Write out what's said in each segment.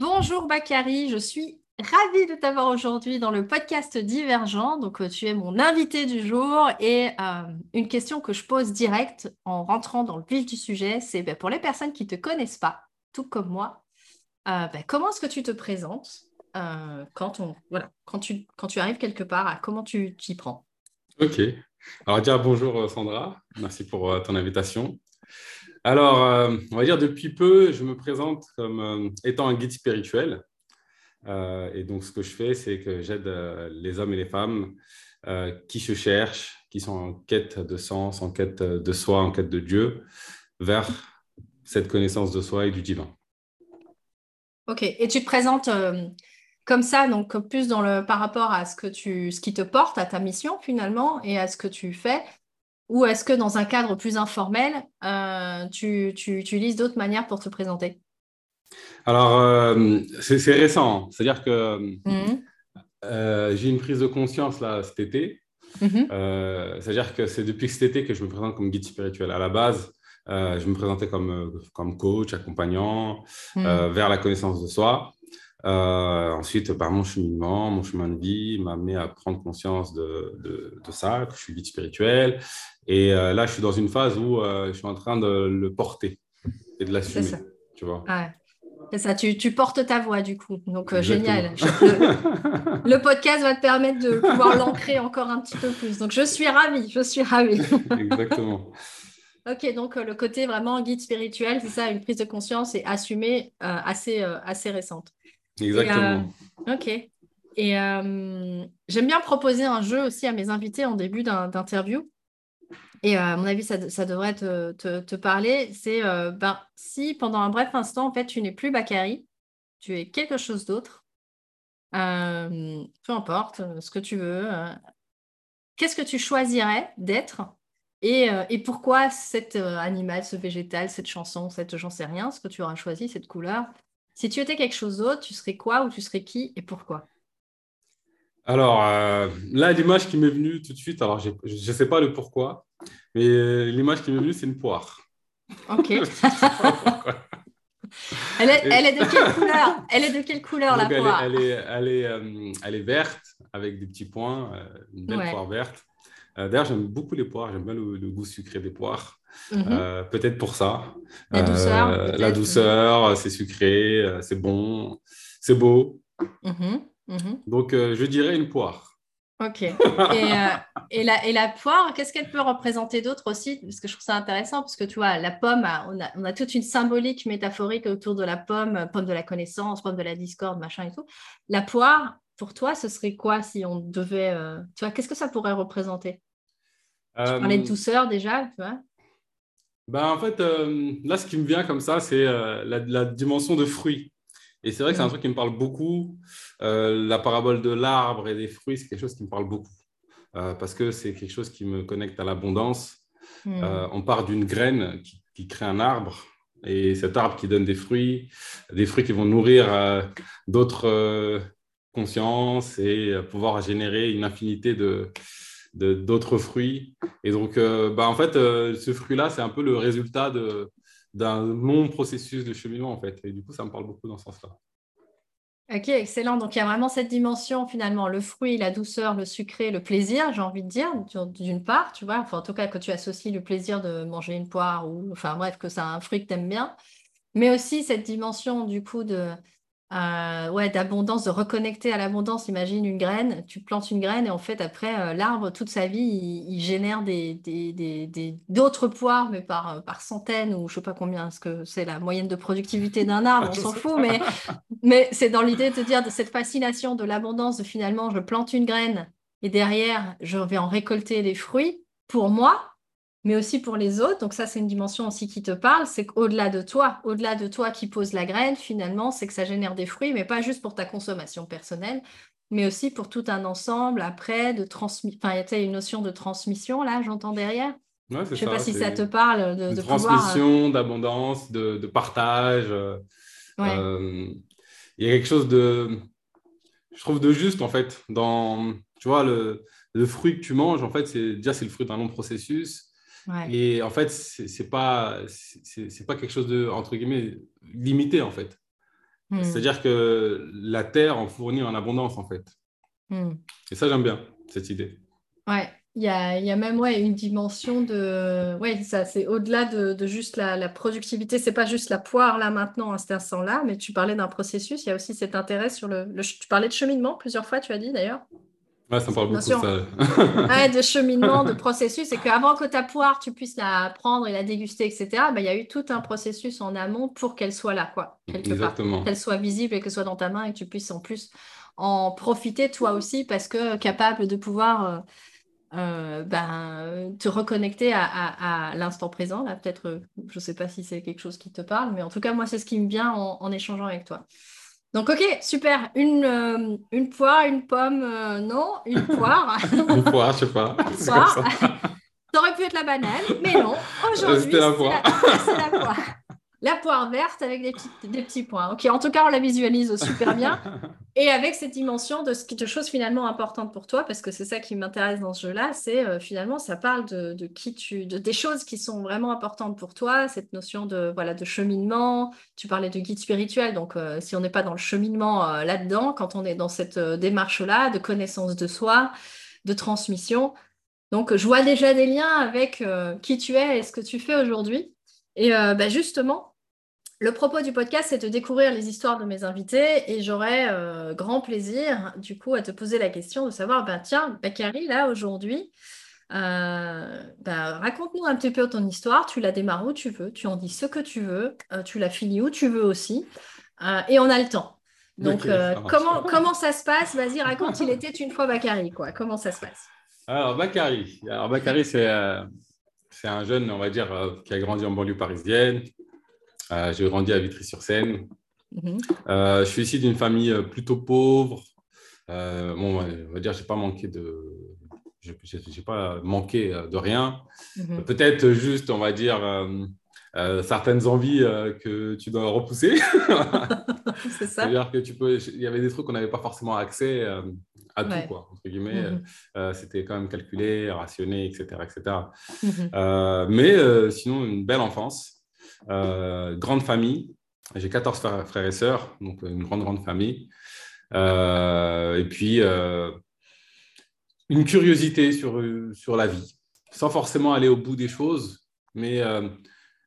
Bonjour Bakary, je suis ravie de t'avoir aujourd'hui dans le podcast Divergent. Donc, euh, tu es mon invité du jour et euh, une question que je pose direct en rentrant dans le vif du sujet, c'est ben, pour les personnes qui ne te connaissent pas, tout comme moi, euh, ben, comment est-ce que tu te présentes quand, tu, quand tu arrives quelque part, comment tu t'y prends? Ok. Alors, déjà bonjour Sandra, merci pour ton invitation. Alors, euh, on va dire depuis peu, je me présente comme euh, étant un guide spirituel. Euh, et donc, ce que je fais, c'est que j'aide les hommes et les femmes qui se cherchent, qui sont en quête de sens, en quête de soi, en quête de Dieu, vers cette connaissance de soi et du divin. Ok, et tu te présentes comme ça, donc plus dans le, par rapport à ce, que tu, ce qui te porte, à ta mission finalement, et à ce que tu fais. Ou est-ce que dans un cadre plus informel, euh, tu, utilises d'autres manières pour te présenter? Alors, euh, c'est récent. C'est-à-dire que mmh. euh, j'ai une prise de conscience là cet été. Mmh. C'est-à-dire que c'est depuis cet été que je me présente comme guide spirituel. À la base, je me présentais comme, comme coach, accompagnant mmh. vers la connaissance de soi. Euh, ensuite, par mon cheminement, mon chemin de vie m'a amené à prendre conscience de, de, ça, que je suis guide spirituel. Et euh, là, je suis dans une phase où euh, je suis en train de le porter et de l'assumer. C'est ça. Tu vois C'est ça, tu, tu, portes ta voix du coup. Donc, génial. le, podcast va te permettre de pouvoir l'ancrer encore un petit peu plus. Donc, je suis ravie, je suis ravie. Exactement. Ok, donc le côté vraiment guide spirituel, c'est ça, une prise de conscience et assumée assez, assez récente. Exactement. Euh, ok. Et euh, j'aime bien proposer un jeu aussi à mes invités en début d'interview. Et euh, à mon avis, ça, devrait te, parler. C'est ben, si pendant un bref instant, en fait, tu n'es plus Bakary, tu es quelque chose d'autre, peu importe ce que tu veux, qu'est-ce que tu choisirais d'être et, et, pourquoi cet animal, ce végétal, cette chanson, cette j'en sais rien, ce que tu auras choisi, cette couleur, si tu étais quelque chose d'autre, tu serais quoi ou tu serais qui et pourquoi? Alors, euh, là, l'image qui m'est venue tout de suite, alors je ne sais pas le pourquoi, mais euh, l'image qui m'est venue, c'est une poire. Ok. elle, est, elle, est, de quelle couleur? Elle est de quelle couleur la poire? elle est, elle, est, euh, elle, est, verte avec des petits points, une belle poire verte. D'ailleurs, j'aime beaucoup les poires, j'aime bien le, goût sucré des poires. Mhm. Euh, peut-être pour ça. La douceur. Euh, la douceur, c'est sucré, c'est bon, c'est beau. Mhm, mhm. Donc, je dirais une poire. Ok. Et, et, la, et, la, poire, qu'est-ce qu'elle peut représenter d'autre aussi? Parce que je trouve ça intéressant, parce que tu vois, la pomme, on a, on a, toute une symbolique métaphorique autour de la pomme, pomme de la connaissance, pomme de la discorde, machin et tout. La poire, pour toi, ce serait quoi si on devait. tu vois, qu'est-ce que ça pourrait représenter? Tu parlais de douceur déjà, tu vois ben, en fait, euh, là, ce qui me vient comme ça, c'est euh, la, dimension de fruits. Et c'est vrai que c'est un mm. truc qui me parle beaucoup. Euh, la parabole de l'arbre et des fruits, c'est quelque chose qui me parle beaucoup. parce que c'est quelque chose qui me connecte à l'abondance. Mm. on part d'une graine qui, crée un arbre. Et cet arbre qui donne des fruits, des fruits qui vont nourrir d'autres consciences et pouvoir générer une infinité de, d'autres fruits. Et donc, euh, bah, en fait, euh, ce fruit-là, c'est un peu le résultat d'un long processus de cheminement, en fait. Et du coup, ça me parle beaucoup dans ce sens-là. Ok, excellent. Donc, il y a vraiment cette dimension, finalement, le fruit, la douceur, le sucré, le plaisir, j'ai envie de dire, d'une part, tu vois. Enfin, en tout cas, que tu associes le plaisir de manger une poire ou, enfin, bref, que c'est un fruit que tu aimes bien. Mais aussi cette dimension, du coup, de, euh, ouais, d'abondance, de reconnecter à l'abondance. Imagine une graine, tu plantes une graine et en fait, après, euh, l'arbre, toute sa vie, il, génère des, des, d'autres poires, mais par, euh, par centaines ou je sais pas combien, parce que c'est la moyenne de productivité d'un arbre, on s'en fout, mais, mais c'est dans l'idée de dire de cette fascination de l'abondance, de finalement, je plante une graine et derrière, je vais en récolter les fruits pour moi, mais aussi pour les autres. Donc ça, c'est une dimension aussi qui te parle, c'est qu'au-delà de toi, au-delà de toi qui pose la graine, finalement, c'est que ça génère des fruits, mais pas juste pour ta consommation personnelle, mais aussi pour tout un ensemble après de transmission. Enfin, il y a une notion de transmission, là, j'entends derrière. Ouais, Je ne sais pas si ça te parle. De, de transmission, d'abondance, de, de, partage. Euh, euh, il y a quelque chose de, je trouve, de juste, en fait, dans, tu vois, le, le fruit que tu manges, en fait, c'est déjà, c'est le fruit d'un long processus et en fait, c'est pas, c'est pas quelque chose de, entre guillemets, limité, en fait. Hmm. C'est-à-dire que la terre en fournit en abondance, en fait. Hmm. Et ça, j'aime bien, cette idée. Ouais, il y a, il y a même ouais, une dimension de. Ouais, ça, c'est au-delà de, de juste la, la productivité. C'est pas juste la poire là maintenant, à cet instant-là, mais tu parlais d'un processus. Il y a aussi cet intérêt sur le, le- Tu parlais de cheminement plusieurs fois, tu as dit d'ailleurs. Ouais, ça me parle beaucoup, ça. Ouais, de cheminement, de processus. Et qu'avant que ta poire, tu puisses la prendre et la déguster, etc., ben, il y a eu tout un processus en amont pour qu'elle soit là, quoi. Exactement. Qu'elle soit visible et que ce soit dans ta main et que tu puisses en plus en profiter toi aussi parce que capable de pouvoir euh, euh, ben, te reconnecter à, à- à l'instant présent. Là, peut-être, euh, je ne sais pas si c'est quelque chose qui te parle, mais en tout cas, moi, c'est ce qui me vient en, en échangeant avec toi. Donc, ok, super. Une, euh, une poire, une pomme, euh, non, une poire. Une poire, je sais pas. Comme Poire. ça. Ça aurait pu être la banane, mais non. Aujourd'hui, la c'est poire. c'est la poire. La poire verte avec des petits, des petits points. Ok, en tout cas, on la visualise super bien. Et avec cette dimension de, de choses finalement importantes pour toi, parce que c'est ça qui m'intéresse dans ce jeu-là, c'est euh, finalement, ça parle de, de qui tu, de, des choses qui sont vraiment importantes pour toi, cette notion de, voilà, de cheminement. Tu parlais de guide spirituel, donc euh, si on n'est pas dans le cheminement euh, là-dedans, quand on est dans cette démarche-là de connaissance de soi, de transmission, donc je vois déjà des liens avec qui tu es et ce que tu fais aujourd'hui. Et euh, bah, justement, le propos du podcast, c'est de découvrir les histoires de mes invités et j'aurais euh, grand plaisir, du coup, à te poser la question de savoir, ben, tiens, Bakary, là, aujourd'hui, euh, ben, raconte-nous un petit peu ton histoire. Tu la démarres où tu veux, tu en dis ce que tu veux, euh, tu la finis où tu veux aussi, et on a le temps. Donc, comment, comment ça se passe? Vas-y, raconte, il était une fois Bakary, quoi. Comment ça se passe? Alors, Bakary. Alors, Bakary, c'est c'est un jeune, on va dire, euh, qui a grandi en banlieue parisienne. Euh, J'ai grandi à Vitry-sur-Seine. Mhm. Euh, je suis issu d'une famille plutôt pauvre. Bon, on va dire, j'ai pas manqué de, j'ai pas manqué de rien. Mhm. Peut-être juste, on va dire, euh, certaines envies euh, que tu dois repousser. C'est ça? C'est-à-dire que tu peux, il y avait des trucs qu'on n'avait pas forcément accès euh, à Ouais. tout, quoi, entre guillemets. Mhm. Euh, C'était quand même calculé, rationné, etc., etc. Mhm. Euh, mais euh, sinon, une belle enfance, euh, grande famille. J'ai 14 frères, et sœurs, donc une grande, grande famille. Euh, et puis, euh, une curiosité sur, sur la vie, sans forcément aller au bout des choses, mais euh,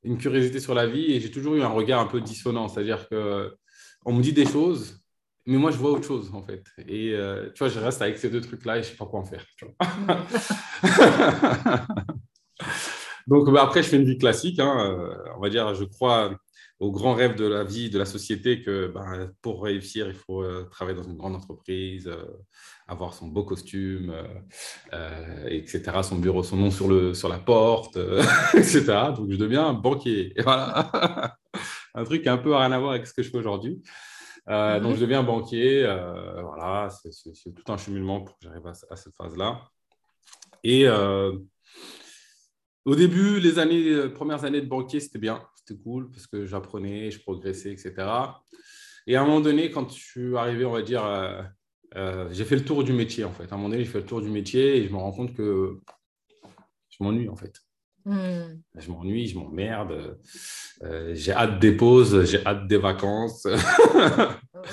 une curiosité sur la vie. Et j'ai toujours eu un regard un peu dissonant, c'est-à-dire que on me dit des choses, mais moi, je vois autre chose, en fait. Et euh, tu vois, je reste avec ces deux trucs-là et je ne sais pas quoi en faire. tu vois. Donc bah, après, je fais une vie classique. hein, euh, on va dire, je crois au grand rêve de la vie, de la société, que bah, pour réussir, il faut euh, travailler dans une grande entreprise, euh, avoir son beau costume, etc., son bureau, son nom sur, le, sur la porte, etc. Donc je deviens banquier. Et voilà. un truc qui a un peu rien à voir avec ce que je fais aujourd'hui. Euh, Mhm. Donc je deviens banquier. euh, voilà, c'est- tout un cheminement pour que j'arrive à, à cette phase-là. Et euh, au début, les années, euh, premières années de banquier, c'était bien, c'était cool parce que j'apprenais, je progressais, etc. Et à un moment donné, quand je suis arrivé, on va dire, j'ai fait le tour du métier en fait. À un moment donné, j'ai fait le tour du métier et je me rends compte que je m'ennuie en fait. Mhm. Je m'ennuie, je m'emmerde. euh, j'ai hâte des pauses, j'ai hâte des vacances.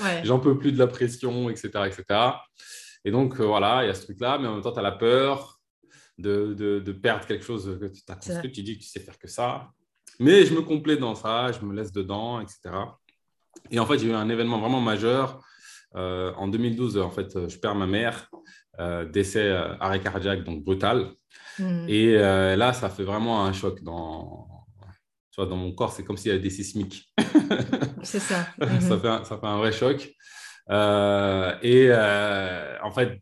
Ouais. J'en peux plus de la pression, etc. etc. Et donc, euh, voilà, il y a ce truc-là, mais en même temps, tu as la peur de, de, de perdre quelque chose que tu as construit. Tu dis que tu sais faire que ça. Mais je me complais dans ça, je me laisse dedans, etc. Et en fait, j'ai eu un événement vraiment majeur. Euh, en 2012, en fait, je perds ma mère, décès arrêt cardiaque, donc brutal. Mhm. Et euh, là, ça fait vraiment un choc dans, tu vois, dans mon corps. C'est comme s'il y avait des sismiques. C'est ça. ça, Mhm. fait un, ça fait un vrai choc. Euh, et euh, en fait,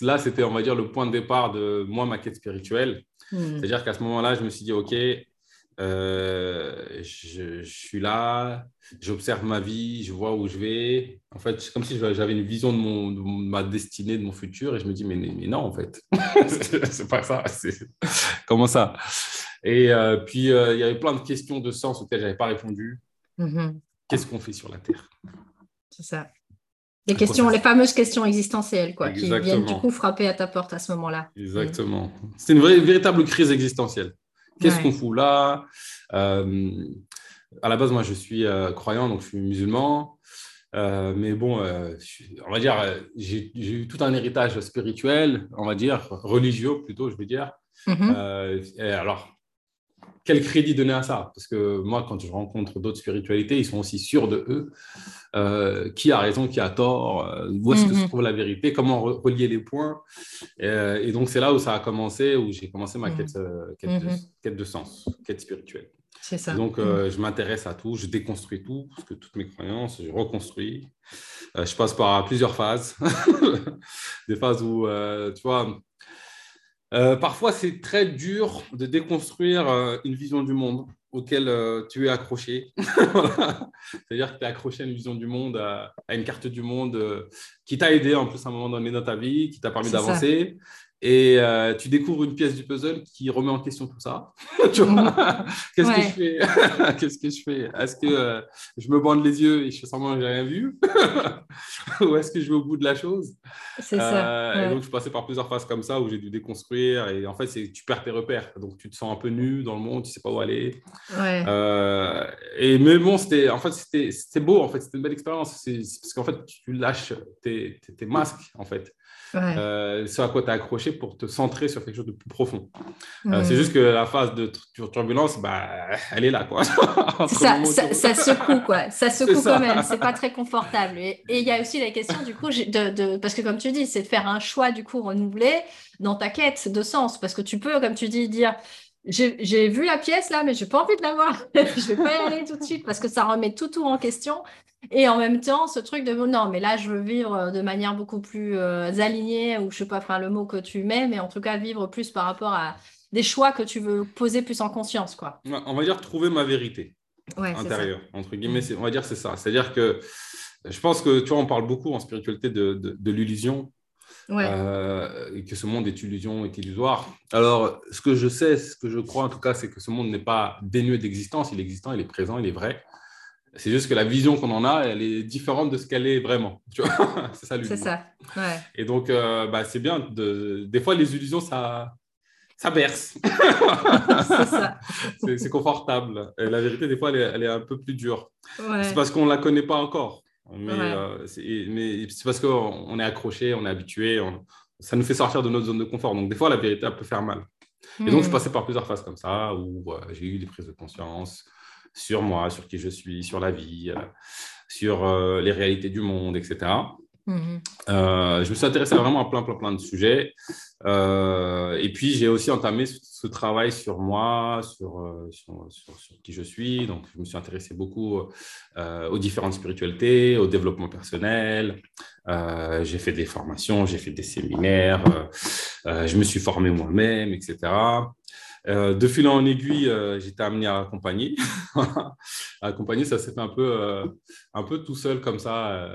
là, c'était, on va dire, le point de départ de moi, ma quête spirituelle. Mhm. C'est-à-dire qu'à ce moment-là, je me suis dit, OK, euh, je, je suis là, j'observe ma vie, je vois où je vais. En fait, c'est comme si j'avais une vision de, mon, de ma destinée, de mon futur, et je me dis, mais, mais non, en fait, c'est pas ça. Comment ça? Et euh, puis, euh, il y avait plein de questions de sens auxquelles je n'avais pas répondu. Mhm. Qu'est-ce qu'on fait sur la Terre? C'est ça. Quoi questions, les fameuses questions existentielles, quoi, qui viennent du coup frapper à ta porte à ce moment-là. Exactement. C'est une vraie, véritable crise existentielle. Qu'est-ce Ouais. qu'on fout là? Euh, À la base, moi, je suis euh, croyant, donc je suis musulman. mais bon, on va dire, j'ai eu tout un héritage spirituel, on va dire, religieux plutôt, je veux dire. Mm-hmm. alors, quel crédit donner à ça? Parce que moi, quand je rencontre d'autres spiritualités, ils sont aussi sûrs de eux. Euh, qui a raison, qui a tort? Euh, Où est-ce que se mhm. trouve la vérité? Comment relier les points? Euh, Et donc, c'est là où ça a commencé, où j'ai commencé ma quête, mhm. quête, de, mhm. quête, de, sens, quête spirituelle. C'est ça. Donc, je m'intéresse à tout, je déconstruis tout, parce que toutes mes croyances, je reconstruis. je passe par plusieurs phases. Des phases où, tu vois, euh, parfois, c'est très dur de déconstruire euh, une vision du monde auquel euh, tu es accroché. C'est-à-dire que tu es accroché à une vision du monde, à, une carte du monde qui t'a aidé en plus à un moment donné dans ta vie, qui t'a permis d'avancer et euh, tu découvres une pièce du puzzle qui remet en question tout ça. Qu'est-ce que je fais Qu'est-ce que je fais? Est-ce que euh, je me bande les yeux et je fais semblant que j'ai rien vu Ou est-ce que je vais au bout de la chose? C'est ça. Euh, et donc, je passais par plusieurs phases comme ça où j'ai dû déconstruire. Et en fait, tu perds tes repères. Donc, tu te sens un peu nu dans le monde, tu sais pas où aller. et mais bon, c'était en fait, c'était beau. En fait, c'était une belle expérience. Parce qu'en fait, tu lâches tes, tes masques, en fait ouais. euh, à quoi tu as accroché pour te centrer sur quelque chose de plus profond. Euh, c'est juste que la phase de turbulence, bah, elle est là. Quoi. ça, ça, secoue, quoi. Ça secoue quand même. C'est pas très confortable. Et il y a aussi la question, du coup, de, de, parce que comme tu dis, c'est de faire un choix, du coup, renouvelé dans ta quête de sens. Parce que tu peux, comme tu dis, dire j'ai vu la pièce là, mais j'ai pas envie de la voir. je vais pas y aller tout de suite parce que ça remet tout tout en question. Et en même temps, ce truc de non, mais là, je veux vivre de manière beaucoup plus euh, alignée, ou je sais pas, enfin le mot que tu mets, mais en tout cas vivre plus par rapport à des choix que tu veux poser plus en conscience, quoi. On va dire trouver ma vérité intérieure, entre guillemets. Mm. On va dire c'est ça. C'est-à-dire que je pense que tu vois, on parle beaucoup en spiritualité de, de l'illusion euh, et que ce monde est illusion, est illusoire. Alors, ce que je sais, ce que je crois en tout cas, c'est que ce monde n'est pas dénué d'existence, il est existant, il est présent, il est vrai. C'est juste que la vision qu'on en a, elle est différente de ce qu'elle est vraiment. c'est ça C'est ça. Ouais. Et donc, euh, bah, c'est bien. De... Des fois, les illusions, ça, ça berce. c'est confortable. Et la vérité, des fois, elle est, elle est un peu plus dure. C'est parce qu'on ne la connaît pas encore. Mais, euh, c'est parce qu'on est accroché, on est habitué, ça nous fait sortir de notre zone de confort. Donc, des fois, la vérité, elle peut faire mal. Et donc, je hmm. passais par plusieurs phases comme ça, où euh, j'ai eu des prises de conscience sur moi, sur qui je suis, sur la vie, euh, sur les réalités du monde, etc. Mhm. Euh, je me suis intéressé vraiment à plein, plein, plein de sujets. Euh, et puis, j'ai aussi entamé ce, travail sur moi, sur, euh, sur, sur, qui je suis. Donc, je me suis intéressé beaucoup aux différentes spiritualités, au développement personnel. j'ai fait des formations, j'ai fait des séminaires, je me suis formé moi-même, etc. Euh, de fil en aiguille, euh, j'étais amené à accompagner. à accompagner, ça s'est fait un peu, euh, un peu tout seul comme ça.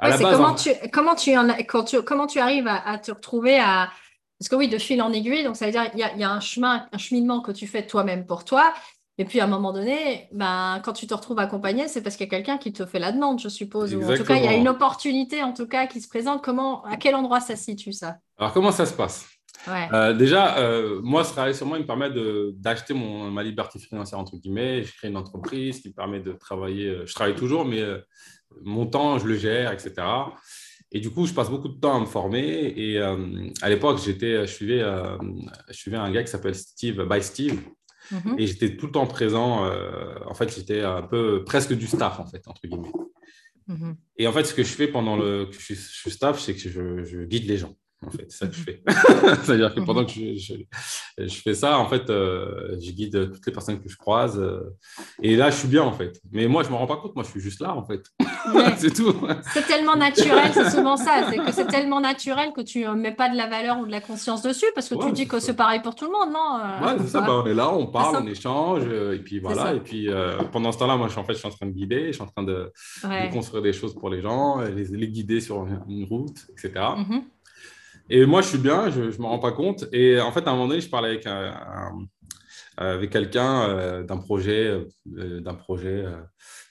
comment, tu, comment, tu quand tu, comment tu arrives à, te retrouver à... Parce que oui, de fil en aiguille, donc ça veut dire qu'il y, y, a un chemin, un cheminement que tu fais toi-même pour toi. Et puis à un moment donné, ben, quand tu te retrouves accompagné, c'est parce qu'il y a quelqu'un qui te fait la demande, je suppose. Ou en tout cas, il y a une opportunité en tout cas qui se présente. Comment, à quel endroit ça se situe ça? Alors comment ça se passe? Euh, déjà, euh, moi, ce travail sur moi, il me permet d'acheter ma liberté financière, entre guillemets. Je crée une entreprise qui me permet de travailler. Euh, je travaille toujours, mais mon temps, je le gère, etc. Et du coup, je passe beaucoup de temps à me former. Et à l'époque, je, suivais, je suivais un gars qui s'appelle Steve, by Steve, Mhm. Et j'étais tout le temps présent. Euh, en fait, j'étais un peu presque du staff, en fait, entre guillemets. Mhm. Et en fait, ce que je fais pendant le, que je, suis staff, c'est que je, guide les gens en fait, ça que je fais. C'est-à-dire que pendant que je, je, fais ça, en fait, euh, je guide toutes les personnes que je croise. Euh, et là, je suis bien, en fait. Mais moi, je ne me rends pas compte, moi, je suis juste là, en fait. c'est tout. C'est tellement naturel, c'est souvent ça. C'est que c'est tellement naturel que tu ne mets pas de la valeur ou de la conscience dessus parce que tu dis que c'est pareil pour tout le monde, non euh, Ouais, c'est ça. Bah, on est là, on parle, on échange. Et puis voilà. Et puis pendant ce temps-là, moi, je suis, en fait, je suis en train de guider, je suis en train de, construire des choses pour les gens, les, les guider sur une route, etc. Et moi, je suis bien, je ne me rends pas compte. Et en fait, à un moment donné, je parlais avec, avec quelqu'un euh, d'un projet, euh, d'un projet, euh,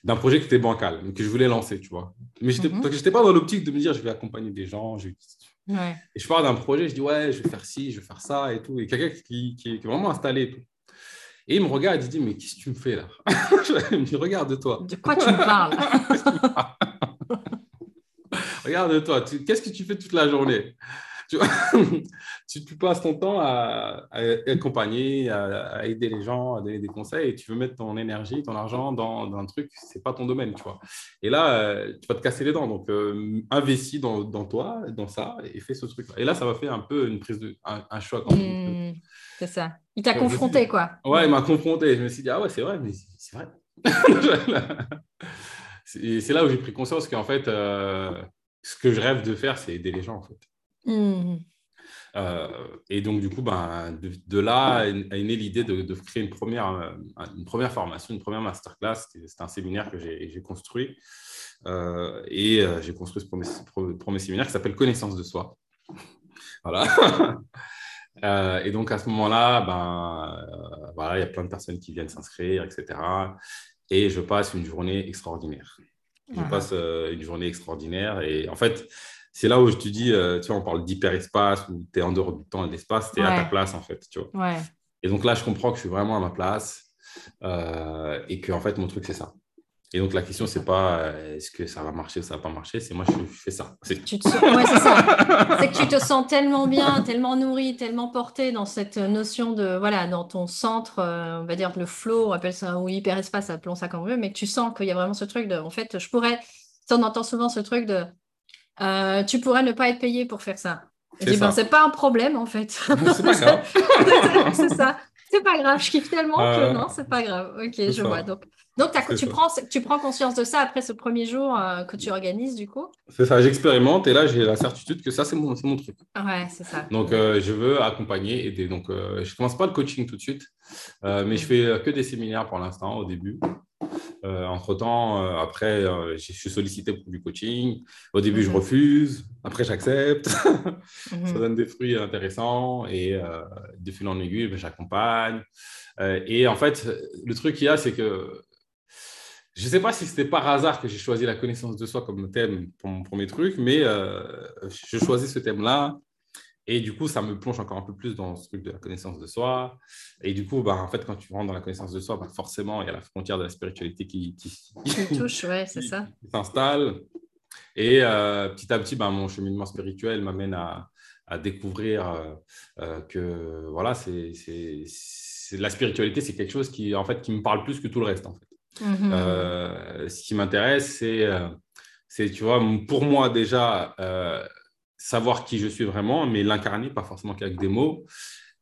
d'un projet qui était bancal, que je voulais lancer, tu vois. Mais je n'étais mhm. pas dans l'optique de me dire, je vais accompagner des gens. Et je parle d'un projet, je dis, ouais, je vais faire ci, je vais faire ça et tout. Et quelqu'un qui, qui, est vraiment installé et tout. Et il me regarde, il dit, mais qu'est-ce que tu me fais là? Il me dit, regarde-toi. De quoi tu me parles? Regarde-toi, qu'est-ce que tu fais toute la journée? tu, tu, passes ton temps à, accompagner, à, aider les gens, à donner des conseils, et tu veux mettre ton énergie, ton argent dans, un truc, c'est pas ton domaine, tu vois. Et là, euh, tu vas te casser les dents. Donc, euh, investis dans, toi, dans ça, et fais ce truc-là. Et là, ça m'a fait un peu une prise de, un, choc. Mmh, c'est ça. Il t'a confronté, quoi. Ouais, il m'a confronté. Je me suis dit, ah ouais, c'est vrai, mais c'est vrai. c'est là où j'ai pris conscience qu'en fait, euh, ce que je rêve de faire, c'est aider les gens, en fait. Mmh. Euh, et donc, du coup, ben, de, là a né l'idée de, créer une première, euh, une première formation, une première masterclass. C'est un séminaire que j'ai construit. Euh, et j'ai construit ce premier, séminaire qui s'appelle Connaissance de soi. voilà. et donc, à ce moment-là, ben, voilà, il y a plein de personnes qui viennent s'inscrire, etc. Et je passe une journée extraordinaire. Je passe une journée extraordinaire. Et en fait, c'est là où je te dis, euh, tu vois, on parle d'hyperespace, où tu es en dehors du temps et de l'espace, tu es à ta place, en fait, tu vois. Et donc là, je comprends que je suis vraiment à ma place euh, et que, en fait, mon truc, c'est ça. Et donc, la question, c'est pas euh, est-ce que ça va marcher ou ça va pas marcher, c'est moi, je, fais ça. C'est tu te ouais, c'est ça. c'est que tu te sens tellement bien, tellement nourri, tellement porté dans cette notion de, voilà, dans ton centre, on va dire le flow, on appelle ça, ou hyperespace, appelons ça comme on veut, mais que tu sens qu'il y a vraiment ce truc de, en fait, je pourrais, on entend souvent ce truc de, euh, tu pourrais ne pas être payé pour faire ça. C'est ben, c'est pas un problème en fait. C'est pas grave. c'est ça. C'est pas grave. Je kiffe tellement que euh, non, c'est pas grave. Ok, je vois. Donc, donc tu, prends, tu prends conscience de ça après ce premier jour euh, que tu organises du coup? C'est ça, j'expérimente et là j'ai la certitude que ça c'est mon, mon truc. Ouais, c'est ça. Donc je veux accompagner, aider. Donc je commence pas le coaching tout de suite, mais je fais que des séminaires pour l'instant au début. Euh, entre-temps, euh, après, euh, je suis sollicité pour du coaching. Au début, je mhm. refuse. Après, j'accepte. Ça mhm. donne des fruits intéressants. Et de fil en aiguille, ben, j'accompagne. et en fait, le truc qu'il y a, c'est que je ne sais pas si c'était par hasard que j'ai choisi la connaissance de soi comme thème pour mon premier truc, mais je choisis ce thème-là et du coup, ça me plonge encore un peu plus dans ce truc de la connaissance de soi. Et du coup, bah, en fait, quand tu rentres dans la connaissance de soi, bah, forcément, il y a la frontière de la spiritualité qui, qui, touche, ouais, c'est ça. s'installe. Et euh, petit à petit, bah, mon cheminement spirituel m'amène à, à, découvrir euh, euh, que voilà, c'est, la spiritualité, c'est quelque chose qui, en fait, qui me parle plus que tout le reste. En fait. Mm-hmm. ce qui m'intéresse, c'est, c'est, tu vois, pour moi déjà, savoir qui je suis vraiment, mais l'incarner, pas forcément qu'avec des mots,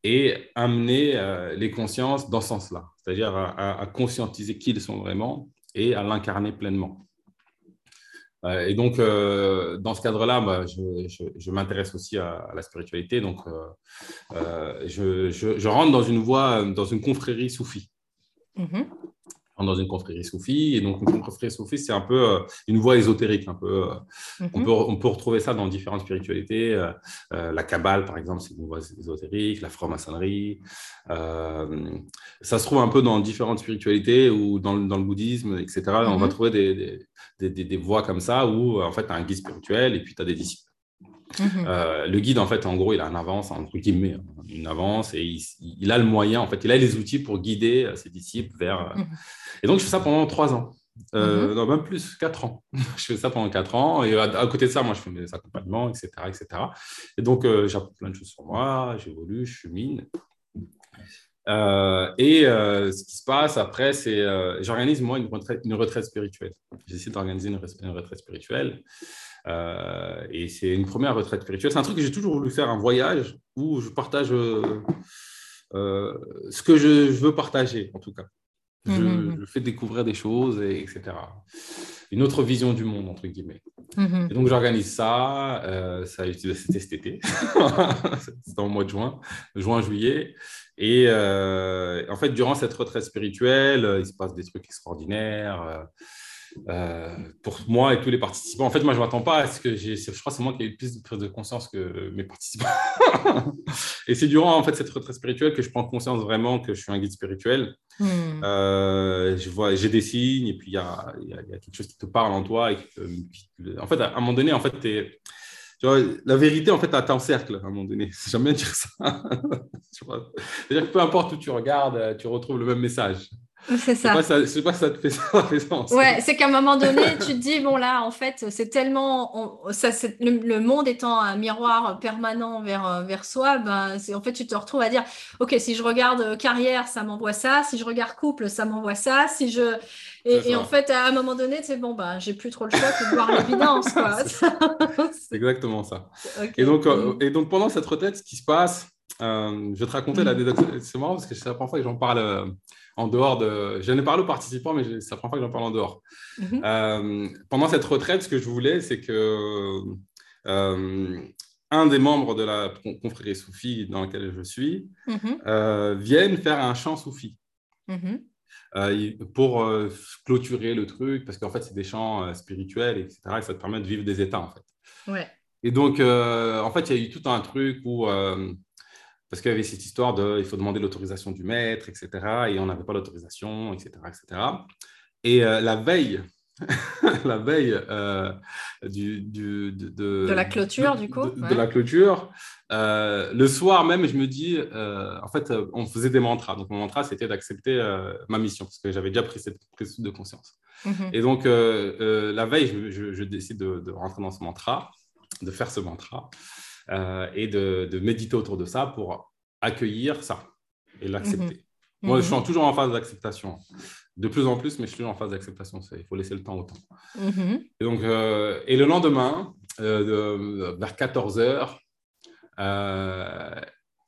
et amener euh, les consciences dans ce sens-là, c'est-à-dire à, conscientiser qui ils sont vraiment et à l'incarner pleinement. Euh, et donc, euh, dans ce cadre-là, bah, je, m'intéresse aussi à, la spiritualité. Donc, je, je, rentre dans une voie, dans une confrérie soufie. Mm-hmm dans une confrérie soufie. Et donc, une confrérie soufie, c'est un peu euh, une voie ésotérique. Un peu, euh, on, mhm. peut, on peut retrouver ça dans différentes spiritualités. Euh, la Kabbale, par exemple, c'est une voie ésotérique. La franc-maçonnerie. ça se trouve un peu dans différentes spiritualités ou dans, dans le bouddhisme, etc. On va mhm. trouver des, des, des, des, voies comme ça où, en fait, tu as un guide spirituel et puis tu as des disciples. Mhm. Euh, le guide, en fait, en gros, il a une avance, entre guillemets, une avance, et il, a le moyen, en fait, il a les outils pour guider euh, ses disciples vers. Euh, mhm. Et donc, je fais ça pendant trois ans. Mhm. Non, même plus, quatre ans. je fais ça pendant quatre ans. Et à, côté de ça, moi, je fais mes accompagnements, etc. etc. Et donc, j'apprends plein de choses sur moi, j'évolue, je chemine. et ce qui se passe après, c'est j'organise moi une retraite, une retraite spirituelle. J'essaie d'organiser une, une, retraite spirituelle. Euh, et c'est une première retraite spirituelle. C'est un truc que j'ai toujours voulu faire, un voyage où je partage euh, euh, ce que je, veux partager, en tout cas. Je, mm-hmm. fais découvrir des choses, et, etc. Une autre vision du monde, entre guillemets. Mm-hmm. Et donc, j'organise ça. ça C'était cet été. C'était en mois de juin, juin-juillet. Et en fait, durant cette retraite spirituelle, il se passe des trucs extraordinaires. Euh, pour moi et tous les participants. En fait, moi, je ne m'attends pas à ce que j'ai. Je crois que c'est moi qui ai eu plus de prise de conscience que mes participants. et c'est durant en fait cette retraite spirituelle que je prends conscience vraiment que je suis un guide spirituel. Hmm. Euh, je vois, j'ai des signes et puis il y a, y a, quelque chose qui te parle en toi. Et en fait, à un moment donné, en fait, tu vois, la vérité, en fait, elle t'encercle à un moment donné. J'aime bien dire ça. C'est-à-dire que peu importe où tu regardes, tu retrouves le même message. C'est ça. Je sais pas si ça te fait ça, sens. Ouais, c'est qu'à un moment donné, tu te dis, bon là, en fait, c'est tellement... ça, le, monde étant un miroir permanent vers, euh, vers soi, ben, en fait, tu te retrouves à dire, OK, si je regarde euh, carrière, ça m'envoie ça. Si je regarde couple, ça m'envoie ça. Si je... Et, en fait, à un moment donné, c'est bon, ben, j'ai plus trop le choix que de voir l'évidence. c'est exactement ça. Et, donc, euh, et donc, pendant cette retraite, ce qui se passe, je vais te raconter la mm. C'est marrant parce que c'est la première fois que j'en parle en dehors de. J'en ai parlé aux participants, mais la première fois que j'en parle en dehors. Mhm. Euh, pendant cette retraite, ce que je voulais, c'est que euh, un des membres de la confrérie Soufi dans laquelle je suis mhm. euh, vienne faire un chant Soufi. Mhm. pour clôturer le truc, parce qu'en fait, c'est des chants spirituels, etc. Et ça te permet de vivre des états, en fait. Ouais. Et donc, en fait, il y a eu tout un truc où parce qu'il y avait cette histoire de il faut demander l'autorisation du maître, etc. Et on n'avait pas l'autorisation, etc., etc. Et euh, la veille, la veille euh, du, du, de, de, la clôture, du coup, de, la clôture, euh, le soir même, je me dis, en fait, on faisait des mantras. Donc mon mantra, c'était d'accepter ma mission parce que j'avais déjà pris cette prise de conscience. Mhm. Et donc la veille, je, je décide de, rentrer dans ce mantra, de faire ce mantra. Euh, et de, méditer autour de ça pour accueillir ça et l'accepter. Mhm. Moi, je suis mhm. toujours en phase d'acceptation. De plus en plus, mais je suis toujours en phase d'acceptation. Il faut laisser le temps au temps. Mhm. Et, donc, euh, et le lendemain, euh, vers 14 heures,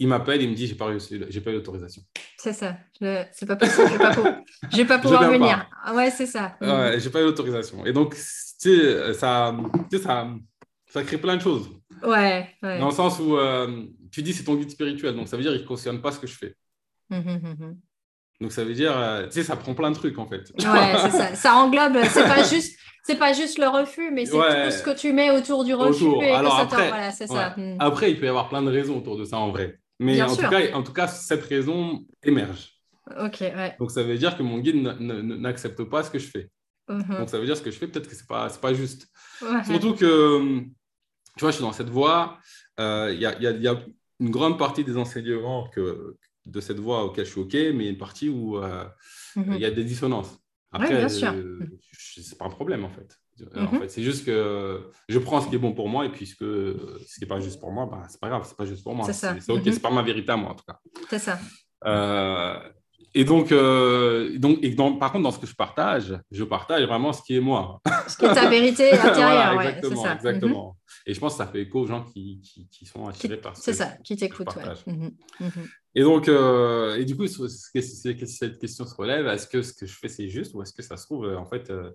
il m'appelle, il me dit j'ai pas j'ai pas eu l'autorisation. C'est ça. C'est pas possible. Je vais pas, vais pas pouvoir venir. Ah ouais, c'est ça. Ouais, j'ai pas eu l'autorisation. Et donc, tu sais, ça, tu sais, ça, ça crée plein de choses. Ouais, Dans le sens où euh, tu dis c'est ton guide spirituel, donc ça veut dire qu'il ne cautionne pas ce que je fais. Hum, hum, hum, donc ça veut dire, euh, tu sais, ça prend plein de trucs en fait. Ouais, c'est ça. Ça englobe, c'est pas juste. C'est pas juste le refus, mais c'est tout ce que tu mets autour du refus. Et Alors après, voilà, ça. après, il peut y avoir plein de raisons autour de ça en vrai. Mais en tout, cas, en tout cas, cette raison émerge. Ok, ouais. Donc ça veut dire que mon guide n'accepte pas ce que je fais. Donc ça veut dire ce que je fais, peut-être que c'est pas, pas juste. Surtout que tu vois, je suis dans cette voie. Euh, il y, a, une grande partie des enseignements que, de cette voie auquel je suis OK, mais une partie où euh, mhm. il y a des dissonances. Après, bien sûr. Euh, c'est pas un problème en fait. En mhm. fait, c'est juste que je prends ce qui est bon pour moi et puis ce, qui n'est pas juste pour moi, bah, c'est pas grave, c'est pas juste pour moi. C'est OK, mhm. c'est pas ma vérité à moi en tout cas. C'est ça. Et donc, euh, donc, et par contre, dans ce que je partage, je partage vraiment ce qui est moi. Ce qui est ta vérité intérieure, voilà, exactement, ça. exactement. Mhm. Et je pense que ça fait écho aux gens qui, qui, qui sont attirés par ça. C'est ça, qui t'écoutent. Mhm, mhm. Et donc, euh, et du coup, cette question se relève, est-ce que ce que je fais, c'est juste ou est-ce que ça se trouve, en fait, euh,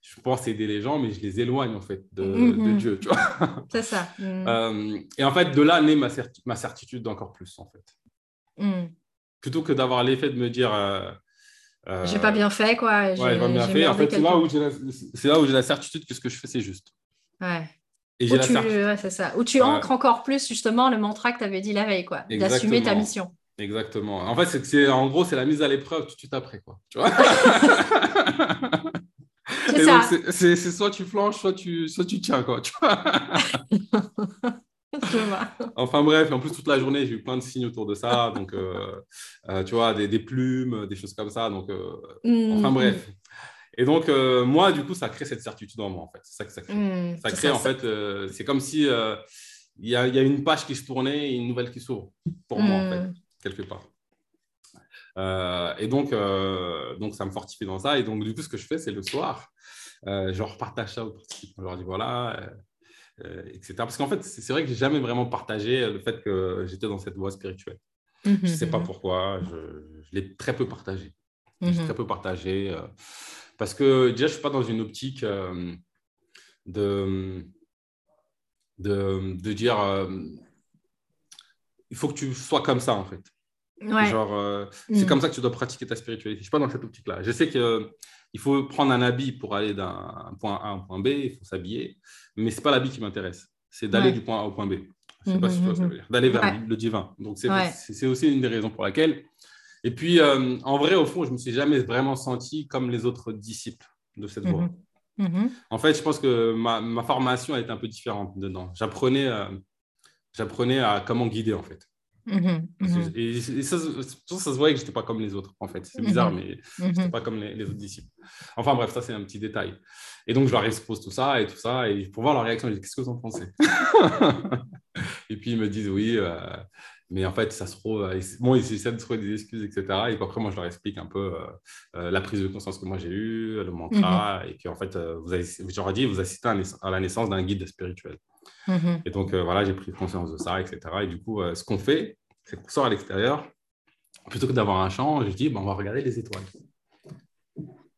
je pense aider les gens, mais je les éloigne, en fait, de, de Dieu, tu vois C'est ça. et en fait, de là naît ma, ma certitude d'encore plus, en fait plutôt que d'avoir l'effet de me dire. Euh, euh, j'ai pas bien fait, quoi. Ouais, pas bien fait. En fait, c'est là, où j'ai la... certitude que ce que je fais, c'est juste. Ouais. Et j'ai la tu... ouais, c'est ça. Où tu ancres encore plus, justement, le mantra que tu avais dit la veille, quoi. D'assumer ta mission. Exactement. En fait, c'est, en gros, c'est la mise à l'épreuve tout de suite après, quoi. Tu vois? C'est, soit tu flanches, soit tu, soit tu tiens, quoi. Tu vois? enfin bref, en plus toute la journée, j'ai eu plein de signes autour de ça. Donc, euh, euh, tu vois, des, plumes, des choses comme ça. Donc, euh, enfin mm. bref. Et donc, moi, du coup, ça crée cette certitude en moi, en fait. C'est ça que ça crée. Mm, ça crée, en fait, c'est comme si il y, a, une page qui se tournait et une nouvelle qui s'ouvre, pour moi, en fait, mm. quelque part. et donc, donc, ça me fortifie dans ça. Et donc, du coup, ce que je fais, c'est le soir, je leur partage ça aux participants. Je leur dis, voilà, etc. Parce qu'en fait, c'est vrai que j'ai jamais vraiment partagé le fait que j'étais dans cette voie spirituelle. Mhm, je ne sais pas mhm. pourquoi, je, l'ai très peu partagé. Mhm. très peu partagé euh, parce que déjà, je ne suis pas dans une optique euh, de, de, dire il faut que tu sois comme ça, en fait. Genre, c'est comme ça que tu dois pratiquer ta spiritualité. Je ne suis pas dans cette optique-là. Je sais que il faut prendre un habit pour aller d'un point A à un point B, il faut s'habiller, mais ce n'est pas l'habit qui m'intéresse, c'est d'aller du point A au point B. Je sais pas si tu vois ce que ça veut dire, d'aller vers le divin. Donc, c'est aussi une des raisons pour laquelle. Et puis, euh, en vrai, au fond, je ne me suis jamais vraiment senti comme les autres disciples de cette voie. En fait, je pense que ma, ma formation a été un peu différente dedans. J'apprenais euh, j'apprenais à comment guider, en fait. Mhm. Mhm. Et, et ça, ça, se voyait que je n'étais pas comme les autres, en fait. C'est bizarre, mais je Mhm. n'étais pas comme les, les autres disciples. Enfin bref, ça, c'est un petit détail. Et donc, je leur expose tout ça et tout ça. Et pour voir leur réaction, je dis Qu'est-ce que vous en pensez? Et puis, ils me disent Oui, euh, mais en fait, ça se trouve. euh, Bon, ils essaient de trouver des excuses, etc. Et puis après, moi, je leur explique un peu euh, euh, la prise de conscience que moi j'ai eue, le mantra. Et puis, en fait, vous avez, je leur ai dit Vous assistez à la naissance d'un guide spirituel. Mhm. Et donc, euh, voilà, j'ai pris conscience de ça, etc. Et du coup, euh, ce qu'on fait, c'est qu'on sort à l'extérieur. Plutôt que d'avoir un champ, je dis, ben, on va regarder les étoiles.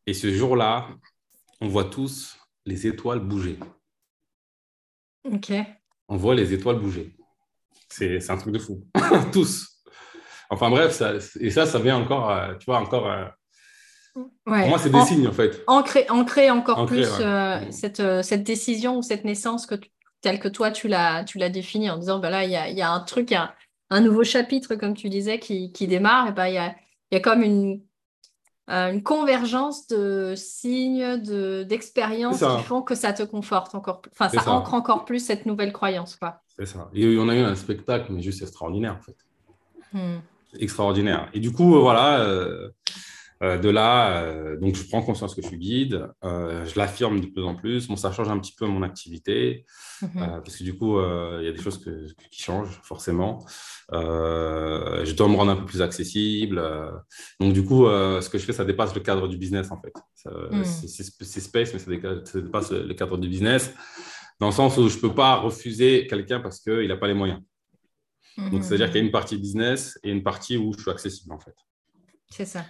Et ce jour-là, on voit tous les étoiles bouger. Ok. On voit les étoiles bouger. C'est un truc de fou. tous. Enfin bref, ça, et ça, ça vient encore, euh, tu vois, encore... Ouais. pour moi, c'est des En- signes, en fait. ancrer, ancrer encore plus ouais. euh, cette, cette décision ou cette naissance que tu- telle que toi tu l'as tu l'as définie en disant bah là il y a, y a un truc, y a un nouveau chapitre comme tu disais qui, qui démarre et bah il y a, y a comme une, euh, une convergence de signes, de, d'expériences qui font que ça te conforte encore plus. Enfin, ça. ancre encore plus cette nouvelle croyance quoi. C'est ça. Et on a eu un spectacle, mais juste extraordinaire, en fait. Hmm. extraordinaire. Et du coup, euh, voilà, euh, euh, de là, euh, donc je prends conscience que je suis guide, euh, je l'affirme de plus en plus. Bon, ça change un petit peu mon activité, Mhm. parce que du coup, il y a des choses que- qui changent forcément. Je dois me rendre un peu plus accessible. donc du coup, ce que je fais, ça dépasse le cadre du business, en fait. Mm. c'est- space, mais ça dépasse le, le cadre du business, dans le sens où je ne peux pas refuser quelqu'un parce qu'il n'a pas les moyens. Donc, Mhm. c'est-à-dire qu'il y a une partie business et une partie où je suis accessible, en fait. C'est ça.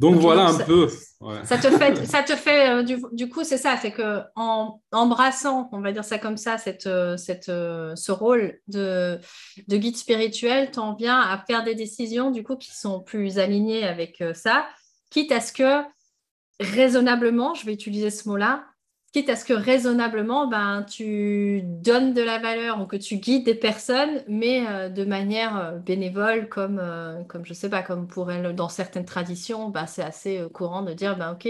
Donc, voilà un ça- peu. Ouais. Ça te fait, ça te fait euh, du, du coup, c'est ça, c'est que en embrassant, on va dire ça comme ça, cette, euh, cette, euh, ce rôle de, de guide spirituel, t'en viens à faire des décisions du coup qui sont plus alignées avec ça, quitte à ce que raisonnablement, je vais utiliser ce mot-là, quitte à ce que raisonnablement, ben, tu donnes de la valeur ou que tu guides des personnes, mais euh, de manière euh, bénévole, comme, euh, comme je sais pas, comme pour elle, dans certaines traditions, ben, c'est assez courant de dire, ben, ok,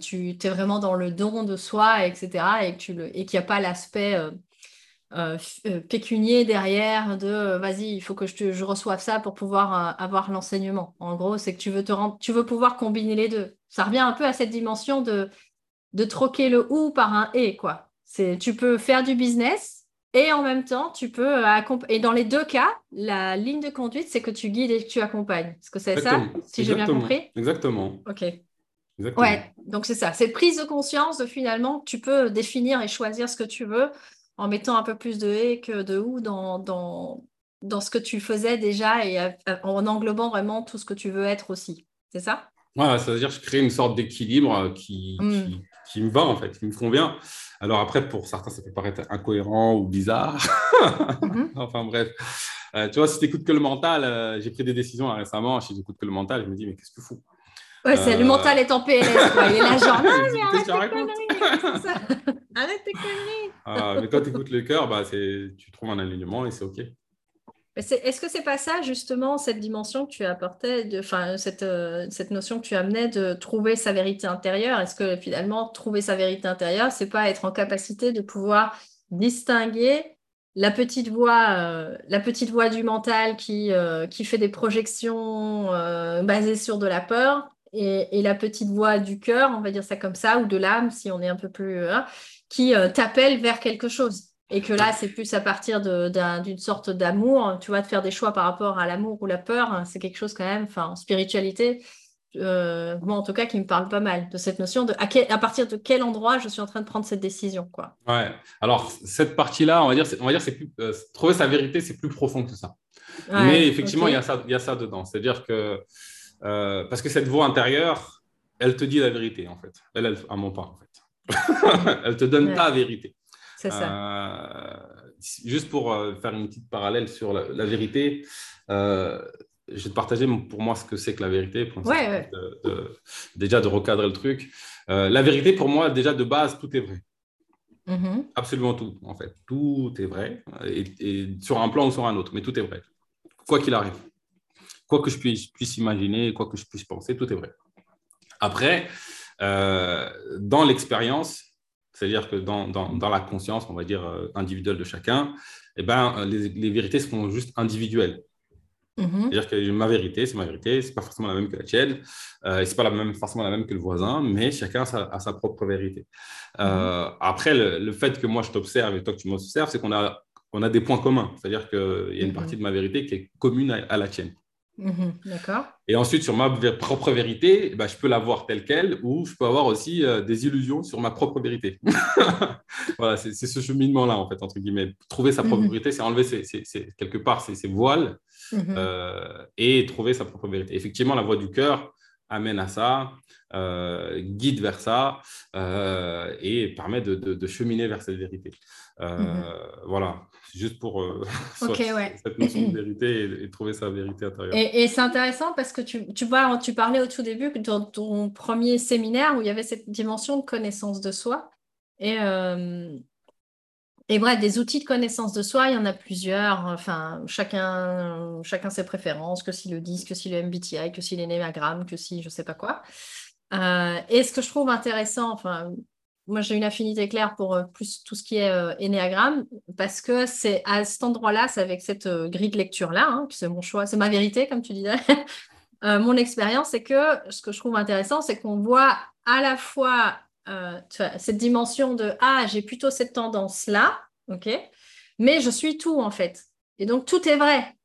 tu es vraiment dans le don de soi, etc., et qu'il n'y a pas l'aspect pécunier derrière de vas-y, il faut que je, je reçoive ça pour pouvoir avoir l'enseignement. En gros, c'est que tu veux te rendre, tu veux pouvoir combiner les deux. Ça revient un peu à cette dimension de, de troquer le ou par un et, quoi. C'est, tu peux faire du business et en même temps, tu peux euh, accompagner. Et dans les deux cas, la ligne de conduite, c'est que tu guides et que tu accompagnes. Est-ce que c'est ça, Exactement. si j'ai bien compris? Exactement. Ok. Exactement. Ouais, donc c'est ça. C'est prise de conscience de finalement tu peux définir et choisir ce que tu veux en mettant un peu plus de et que de ou dans, dans, dans ce que tu faisais déjà et en englobant vraiment tout ce que tu veux être aussi. C'est ça? Voilà, c'est-à-dire que je crée une sorte d'équilibre euh, qui, Mm. qui, qui me va, en fait, qui me convient. Alors après, pour certains, ça peut paraître incohérent ou bizarre. Mhm. enfin bref. Euh, tu vois, si tu écoutes que le mental, euh, j'ai pris des décisions là, récemment. Si j'écoute que le mental, je me dis, mais qu'est-ce que tu fous? Ouais, c'est le Euh. mental est en PLS, quoi. Il est là, genre, non, mais arrête tes conneries. Arrête tes conneries. Ah, Mais quand tu écoutes le cœur, bah, c'est- tu trouves un alignement et c'est OK. Est-ce que c'est pas ça, justement, cette dimension que tu apportais, enfin, cette, euh, cette notion que tu amenais de trouver sa vérité intérieure? Est-ce que finalement, trouver sa vérité intérieure, c'est pas être en capacité de pouvoir distinguer la petite voix, euh, la petite voix du mental qui, euh, qui fait des projections basées sur de la peur et, la petite voix du cœur, on va dire ça comme ça, ou de l'âme, si on est un peu plus, hein, qui t'appelle vers quelque chose? Et que là, c'est plus à partir d'une sorte d'amour, tu vois, de faire des choix par rapport à l'amour ou la peur, hein, c'est quelque chose quand même, enfin, en spiritualité, euh, moi en tout cas, qui me parle pas mal de cette notion de à, quel- à partir de quel endroit je suis en train de prendre cette décision, quoi. Ouais. Alors, cette partie-là, on va dire, on va dire, c'est plus, euh, trouver sa vérité, c'est plus profond que ça. Ouais, Mais effectivement, il y a ça, il y a ça dedans. C'est-à-dire que, euh, parce que cette voix intérieure, elle te dit la vérité, en fait. Elle, elle, elle ment pas, en fait. elle te donne Ouais. ta vérité. C'est ça. Euh, juste pour euh, faire une petite parallèle sur la, la vérité, euh, je vais te partager pour moi ce que c'est que la vérité. Pour Ouais, ouais. de- de- déjà de recadrer le truc. Euh, la vérité, pour moi, déjà de base, tout est vrai. Mhm. Absolument tout, en fait. Tout est vrai, et, et sur un plan ou sur un autre, mais tout est vrai. Quoi qu'il arrive. Quoi que je puisse, puisse imaginer, quoi que je puisse penser, tout est vrai. Après, dans l'expérience, c'est-à-dire que dans, dans, la conscience, on va dire, individuelle de chacun, eh ben, les, les vérités seront juste individuelles. Mhm. C'est-à-dire que ma vérité, c'est ma vérité, c'est pas forcément la même que la tienne, euh, et c'est pas la même, forcément la même que le voisin, mais chacun a sa, propre vérité. Euh, mhm. Après, le, fait que moi je t'observe et toi que tu m'observes, c'est qu'on a, on a des points communs. C'est-à-dire qu'il y a une mhm. partie de ma vérité qui est commune à la tienne. Mhm, d'accord. Et ensuite, sur ma propre vérité, ben, je peux la voir telle qu'elle ou je peux avoir aussi euh, des illusions sur ma propre vérité. voilà, c'est ce cheminement-là, en fait, entre guillemets. Trouver sa propre mhm. vérité, c'est enlever quelque part ces, voiles mhm. euh, et trouver sa propre vérité. Effectivement, la voix du cœur amène à ça, euh, guide vers ça et permet de, de, cheminer vers cette vérité. Voilà juste pour euh, cette notion de vérité et, trouver sa vérité intérieure. Et, c'est intéressant parce que tu, tu, vois, tu parlais au tout début de ton premier séminaire où il y avait cette dimension de connaissance de soi. Et, euh, et bref, des outils de connaissance de soi, il y en a plusieurs. Enfin, chacun, chacun ses préférences, que si le disque, que si le MBTI, que si l'énéagramme, que si je ne sais pas quoi. Euh, et ce que je trouve intéressant, enfin, moi j'ai une affinité claire pour euh, plus tout ce qui est euh, énéagramme parce que c'est à cet endroit-là, c'est avec cette euh, grille de lecture-là, hein, c'est mon choix, c'est ma vérité, comme tu disais. mon expérience, c'est que ce que je trouve intéressant, c'est qu'on voit à la fois cette dimension de Ah, j'ai plutôt cette tendance-là, mais je suis tout en fait. Et donc tout est vrai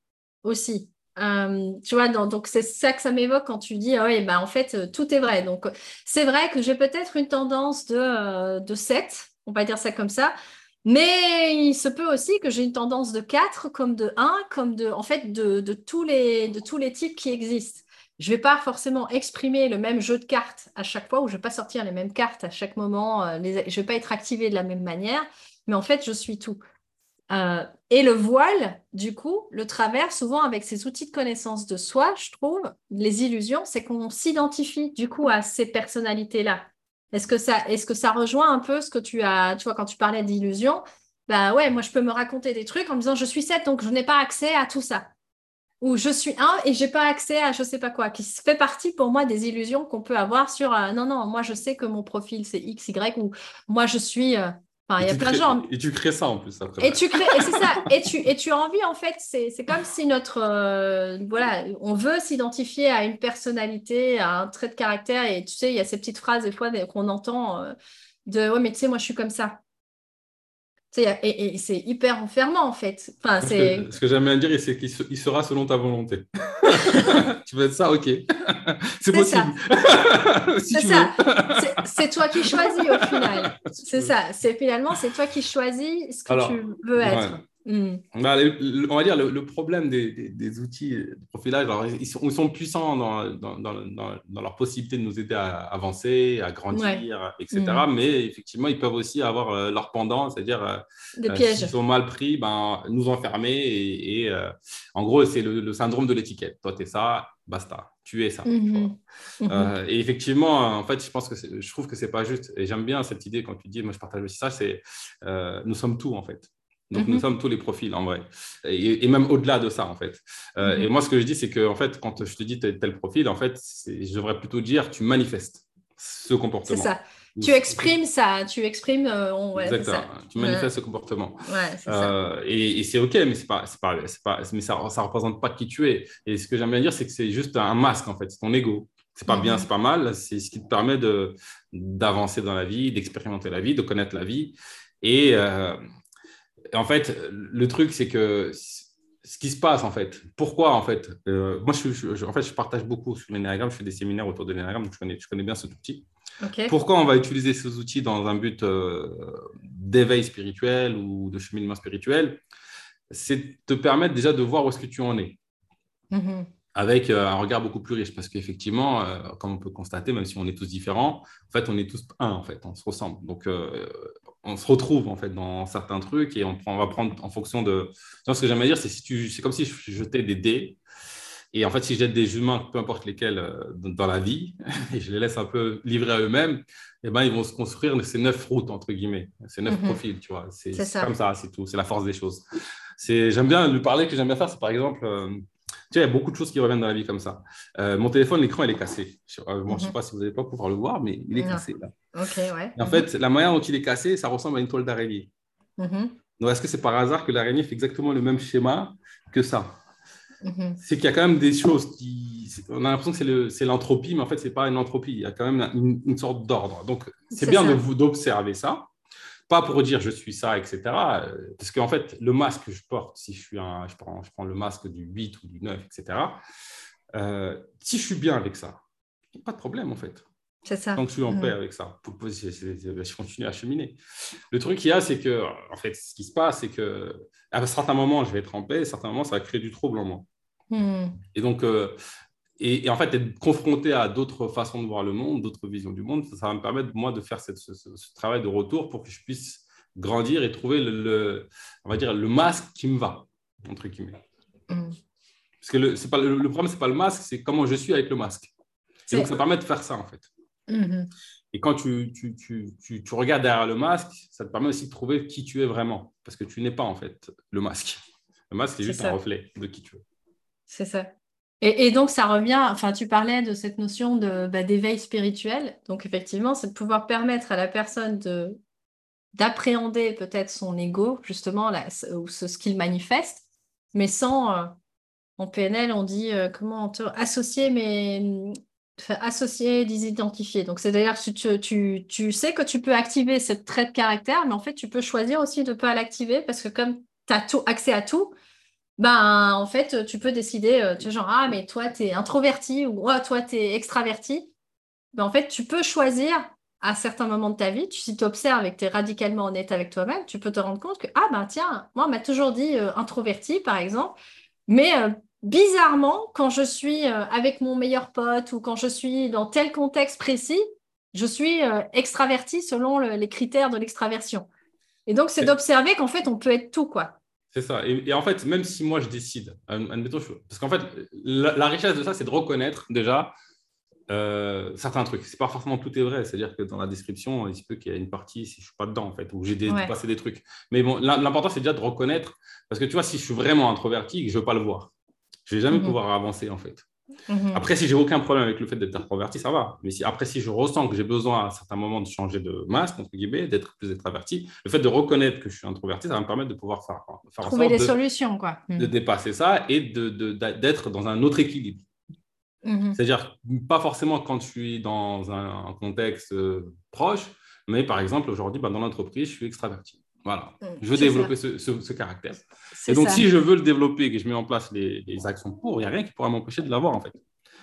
aussi. Euh, tu vois, donc c'est ça que ça m'évoque quand tu dis, ah oui, bah, en fait, euh, tout est vrai. Donc, c'est vrai que j'ai peut-être une tendance de, euh, de 7, on va dire ça comme ça, mais il se peut aussi que j'ai une tendance de 4, comme de 1, comme de, en fait, de, de, tous, les, de tous les types qui existent. Je ne vais pas forcément exprimer le même jeu de cartes à chaque fois, ou je ne vais pas sortir les mêmes cartes à chaque moment, je ne vais pas être activée de la même manière, mais en fait, je suis tout. Euh, et le voile, du coup, le travers souvent avec ces outils de connaissance de soi, je trouve, les illusions, c'est qu'on s'identifie du coup à ces personnalités-là. Est-ce que ça, est-ce que ça rejoint un peu ce que tu as, tu vois, quand tu parlais d'illusions, bah ouais, moi je peux me raconter des trucs en me disant je suis 7 donc je n'ai pas accès à tout ça. Ou je suis 1 et j'ai pas accès à je sais pas quoi, qui fait partie pour moi des illusions qu'on peut avoir sur euh, non, non, moi je sais que mon profil c'est X, Y ou moi je suis. Euh, il y a plein de gens. Et tu crées ça en plus après. Et tu crées, et c'est ça. Et tu, et tu as envie en fait, c'est, c'est comme si notre, euh, voilà, on veut s'identifier à une personnalité, à un trait de caractère. Et tu sais, il y a ces petites phrases des fois qu'on entend euh, de, ouais, mais tu sais, moi je suis comme ça. Et, et, c'est hyper enfermant en fait. Enfin, c'est... Ce que, j'aime bien dire, c'est qu'il sera selon ta volonté. tu veux être ça, ok. c'est possible. c'est ça. C'est toi qui choisis au final. C'est ça. C'est finalement, c'est toi qui choisis ce que tu veux être. Hmm. Bah, on va dire le, le problème des, des, outils de profilage, alors, ils, sont, ils, sont, puissants dans, dans, dans, dans, leur possibilité de nous aider à avancer, à grandir, etc. Hmm. Mais effectivement, ils peuvent aussi avoir euh, leur pendant, c'est-à-dire euh, euh s'ils sont mal pris, ben, nous enfermer. Et, et euh, en gros, c'est le, syndrome de l'étiquette. Toi, tu es ça, basta, tu es ça. Hmm. et effectivement, en fait, je pense que je trouve que c'est pas juste. Et j'aime bien cette idée quand tu dis, moi, je partage aussi ça, c'est nous sommes tout en fait. Donc, nous mhm. sommes tous les profils, en vrai. Et, même au-delà de ça, en fait. Euh, mhm. Et moi, ce que je dis, c'est que, en fait, quand je te dis tel, tel profil, en fait, je devrais plutôt dire, tu manifestes ce comportement. C'est ça. Tu exprimes ça, tu exprimes. Euh, Exactement. Tu manifestes ce comportement. Ouais, euh, et, c'est ok, mais c'est pas, pas, pas, mais ça, ça représente pas qui tu es. Et ce que j'aime bien dire, c'est que c'est juste un masque en fait, c'est ton ego. C'est pas bien, mhm. c'est pas mal. C'est ce qui te permet de d'avancer dans la vie, d'expérimenter la vie, de connaître la vie. Et, euh, en fait, le truc, c'est que ce qui se passe, en fait, pourquoi, en fait, euh, moi, je, en fait, je partage beaucoup sur l'énéagramme, je fais des séminaires autour de l'énéagramme, donc je connais, je connais bien cet outil. Pourquoi on va utiliser ces outils dans un but euh, d'éveil spirituel ou de cheminement spirituel? C'est te permettre déjà de voir où est-ce que tu en es. Mm-hmm. Avec euh, un regard beaucoup plus riche, parce qu'effectivement, comme on peut constater, même si on est tous différents, en fait, on est tous un, en fait, on se ressemble. Donc, on se retrouve en fait dans certains trucs et on, prend, on va prendre en fonction de. ce que j'aime dire, c'est si tu, c'est comme si je jetais des dés. Et en fait, si je jette des humains, peu importe lesquels, euh, dans la vie, et je les laisse un peu livrer à eux-mêmes, eh ben, ils vont se construire ces neuf routes, entre guillemets, ces neuf mhm. profils, tu vois. C'est comme ça, c'est tout, c'est la force des choses. J'aime bien lui parler, que j'aime bien faire, c'est par exemple, euh, Tu vois, il y a beaucoup de choses qui reviennent dans la vie comme ça. Euh, mon téléphone, l'écran, il est cassé. Je ne sais mhm. pas si vous n'allez pas pouvoir le voir, mais il est cassé là. Ok, ouais. en fait, la manière dont il est cassé, ça ressemble à une toile d'araignée. Mhm. Donc, est-ce que c'est par hasard que l'araignée fait exactement le même schéma que ça? Mhm. C'est qu'il y a quand même des choses qui. On a l'impression que c'est l'entropie, mais en fait, ce n'est pas une entropie. Il y a quand même une, une sorte d'ordre. Donc, c'est bien de vous d'observer ça pas pour dire je suis ça, etc. Euh, parce qu'en fait, le masque que je porte, si je, suis un, je, prends, je prends le masque du 8 ou du 9, etc., euh, si je suis bien avec ça, pas de problème en fait. C'est ça. Tant que je suis en paix avec ça, je continue à cheminer. Le truc qu'il y a, c'est que, en fait, ce qui se passe, c'est que à certains moments, je vais être en paix, à certains moments, ça va créer du trouble en moi. Hmm. Et donc, euh, et, en fait, être confronté à d'autres façons de voir le monde, d'autres visions du monde, ça, va me permettre, moi, de faire ce, travail de retour pour que je puisse grandir et trouver le, on va dire, le masque qui me va, entre guillemets. Mm. Parce que le, pas, le, problème, ce n'est pas le masque, c'est comment je suis avec le masque. Et donc, ça permet de faire ça, en fait. Mm-hmm. Et quand tu, tu, tu, tu, regardes derrière le masque, ça te permet aussi de trouver qui tu es vraiment. Parce que tu n'es pas, en fait, le masque. Le masque, c'est juste un reflet de qui tu es. C'est ça. Et, donc, ça revient, enfin, tu parlais de cette notion de, bah, d'éveil spirituel. Donc, effectivement, c'est de pouvoir permettre à la personne de, d'appréhender peut-être son ego, justement, ou ce, qu'il manifeste, mais sans, euh, en PNL, on dit, euh, comment, associer, mais associer, désidentifier. Donc, c'est-à-dire que tu, tu, tu, sais que tu peux activer ce trait de caractère, mais en fait, tu peux choisir aussi de ne pas l'activer parce que comme tu as accès à tout, ben, en fait, tu peux décider, euh, tu es genre, ah, mais toi, tu es introverti ou oh, toi, tu es extraverti. Ben, en fait, tu peux choisir à certains moments de ta vie, tu, si tu observes et que tu es radicalement honnête avec toi-même, tu peux te rendre compte que, ah, ben tiens, moi, on m'a toujours dit euh, introverti, par exemple, mais euh, bizarrement, quand je suis avec mon meilleur pote ou quand je suis dans tel contexte précis, je suis extraverti selon les critères de l'extraversion. Et donc, c'est d'observer qu'en fait, on peut être tout, quoi. C'est ça. Et, en fait, même si moi je décide, admettons, parce qu'en fait, la, richesse de ça, c'est de reconnaître déjà euh, certains trucs. C'est pas forcément tout est vrai. C'est-à-dire que dans la description, il se peut qu'il y ait une partie si je suis pas dedans, en fait, où j'ai dépassé des trucs. Mais bon, l'important, c'est déjà de reconnaître. Parce que tu vois, si je suis vraiment introverti, je ne veux pas le voir. Je ne vais jamais mhm. pouvoir avancer, en fait. Mhm. Après, si j'ai aucun problème avec le fait d'être introverti, ça va. Mais si, après, si je ressens que j'ai besoin à certains moments de changer de masque, entre guillemets, d'être plus extraverti, le fait de reconnaître que je suis introverti, ça va me permettre de pouvoir faire, faire trouver des solutions, quoi. De mhm. dépasser ça et d'être de, d'être dans un autre équilibre. Mhm. C'est-à-dire, pas forcément quand je suis dans un, contexte euh, proche, mais par exemple, aujourd'hui, bah, dans l'entreprise, je suis extraverti. Voilà, mm, je veux développer ce, caractère. Et donc, si je veux le développer et que je mets en place les, actions pour, il n'y a rien qui pourra m'empêcher de l'avoir, en fait.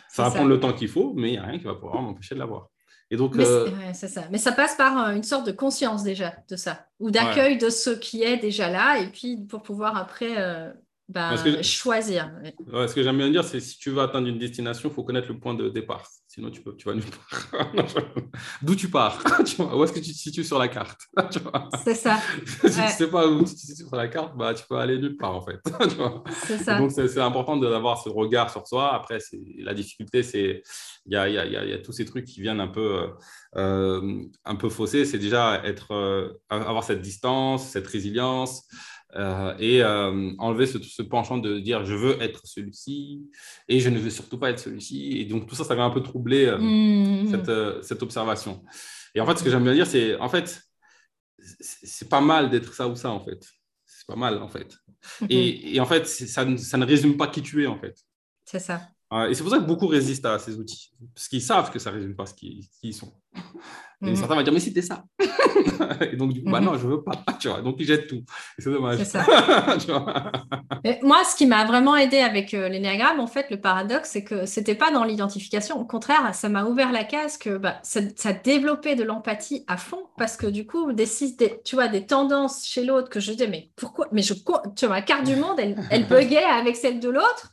Ça va prendre le temps qu'il faut, mais il n'y a rien qui va pouvoir m'empêcher de l'avoir. Et donc, mais, euh, ça. mais ça passe par euh, une sorte de conscience déjà de ça, ou d'accueil de ce qui est déjà là, et puis pour pouvoir après euh, bah, choisir. ce que j'aime bien dire, c'est si tu veux atteindre une destination, il faut connaître le point de départ. Sinon, tu, peux, tu vas nulle part. D'où tu pars? Où est-ce que tu te situes sur la carte? C'est ça. si tu ne sais pas où tu te situes sur la carte, bah, tu peux aller nulle part, en fait. c'est ça. Donc, c'est important d'avoir ce regard sur soi. Après, la difficulté, c'est il y a, y, a, y a, tous ces trucs qui viennent un peu, euh, un peu faussés. C'est déjà être, euh, avoir cette distance, cette résilience. Euh, et euh, enlever ce, penchant de dire je veux être celui-ci et je ne veux surtout pas être celui-ci. Et donc tout ça, ça va un peu troubler euh, mmh. cette, cette, observation. Et en fait, ce que j'aime bien dire, c'est en fait, c'est pas mal d'être ça ou ça, en fait. C'est pas mal, en fait. Mmh. Et, et, en fait, ça, ça, ne résume pas qui tu es, en fait. C'est ça. Et c'est pour ça que beaucoup résistent à ces outils, parce qu'ils savent que ça ne résume pas ce qu'ils sont. Et mhm. certains vont dire, mais c'était ça. et donc, du coup, bah mhm. non, je ne veux pas. Tu vois, donc, ils jettent tout. C'est dommage. Ça. moi, ce qui m'a vraiment aidé avec euh, l'énéagramme, en fait, le paradoxe, c'est que ce n'était pas dans l'identification. Au contraire, ça m'a ouvert la case que bah, ça, ça développait de l'empathie à fond parce que du coup, des, des, tu vois, des tendances chez l'autre que je disais, mais pourquoi Mais je, tu vois, la carte du monde, elle, elle buguait avec celle de l'autre.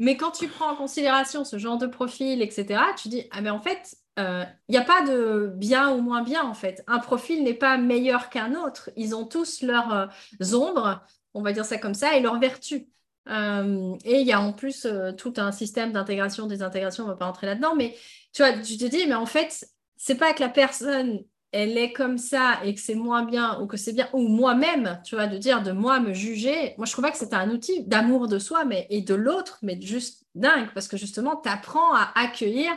Mais quand tu prends en considération ce genre de profil, etc., tu dis, ah mais en fait, il euh, n'y a pas de bien ou moins bien, en fait. Un profil n'est pas meilleur qu'un autre. Ils ont tous leurs euh, ombres, on va dire ça comme ça, et leurs vertus. Euh, et il y a en plus tout un système d'intégration, désintégration, on ne va pas rentrer là-dedans, mais tu vois, tu te dis, mais en fait, c'est pas que la personne elle est comme ça et que c'est moins bien ou que c'est bien, ou moi-même, tu vois, de dire de moi me juger, moi je trouve pas que c'est un outil d'amour de soi mais, et de l'autre, mais juste dingue, parce que justement, tu apprends à accueillir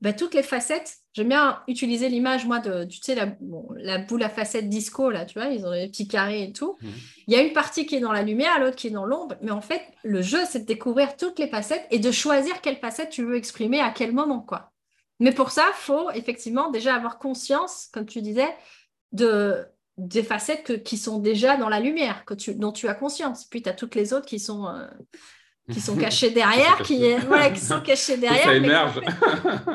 ben, toutes les facettes. J'aime bien utiliser l'image, moi, de, tu sais, la, la, boule à facettes disco, là, tu vois, ils ont les petits carrés et tout. Mhm. Il y a une partie qui est dans la lumière, l'autre qui est dans l'ombre, mais en fait, le jeu, c'est de découvrir toutes les facettes et de choisir quelle facette tu veux exprimer à quel moment, quoi. Mais pour ça, il faut effectivement déjà avoir conscience, comme tu disais, de, des facettes qui sont déjà dans la lumière, que tu, dont tu as conscience. Puis tu as toutes les autres qui sont, euh, qui sont cachées derrière, qui, voilà, qui sont cachées derrière. Ça émerge.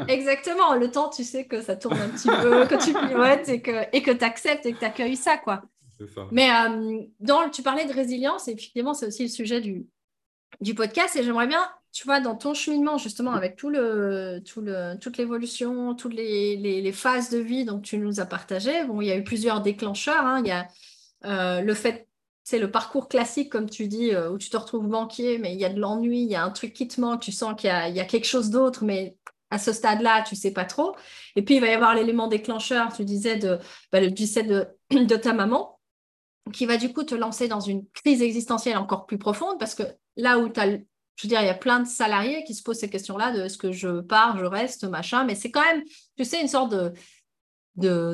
exactement. Le temps, tu sais que ça tourne un petit peu, que tu pivotes et que et que tu acceptes et que tu accueilles ça. quoi. Ça. Mais euh, dans, tu parlais de résilience, et effectivement, c'est aussi le sujet du, du podcast. Et j'aimerais bien tu vois, dans ton cheminement, justement, avec tout le, tout le, toute l'évolution, toutes les, phases de vie dont tu nous as partagé, bon, il y a eu plusieurs déclencheurs. Hein. Il y a euh, le fait, c'est le parcours classique, comme tu dis, euh, où tu te retrouves banquier, mais il y a de l'ennui, il y a un truc qui te manque, tu sens qu'il y a, quelque chose d'autre, mais à ce stade-là, tu sais pas trop. Et puis, il va y avoir l'élément déclencheur, tu disais, de, bah, le décès de ta maman, qui va du coup te lancer dans une crise existentielle encore plus profonde, parce que là où tu as je veux dire, il y a plein de salariés qui se posent ces questions-là de est-ce que je pars, je reste, machin, mais c'est quand même, tu sais, une sorte de,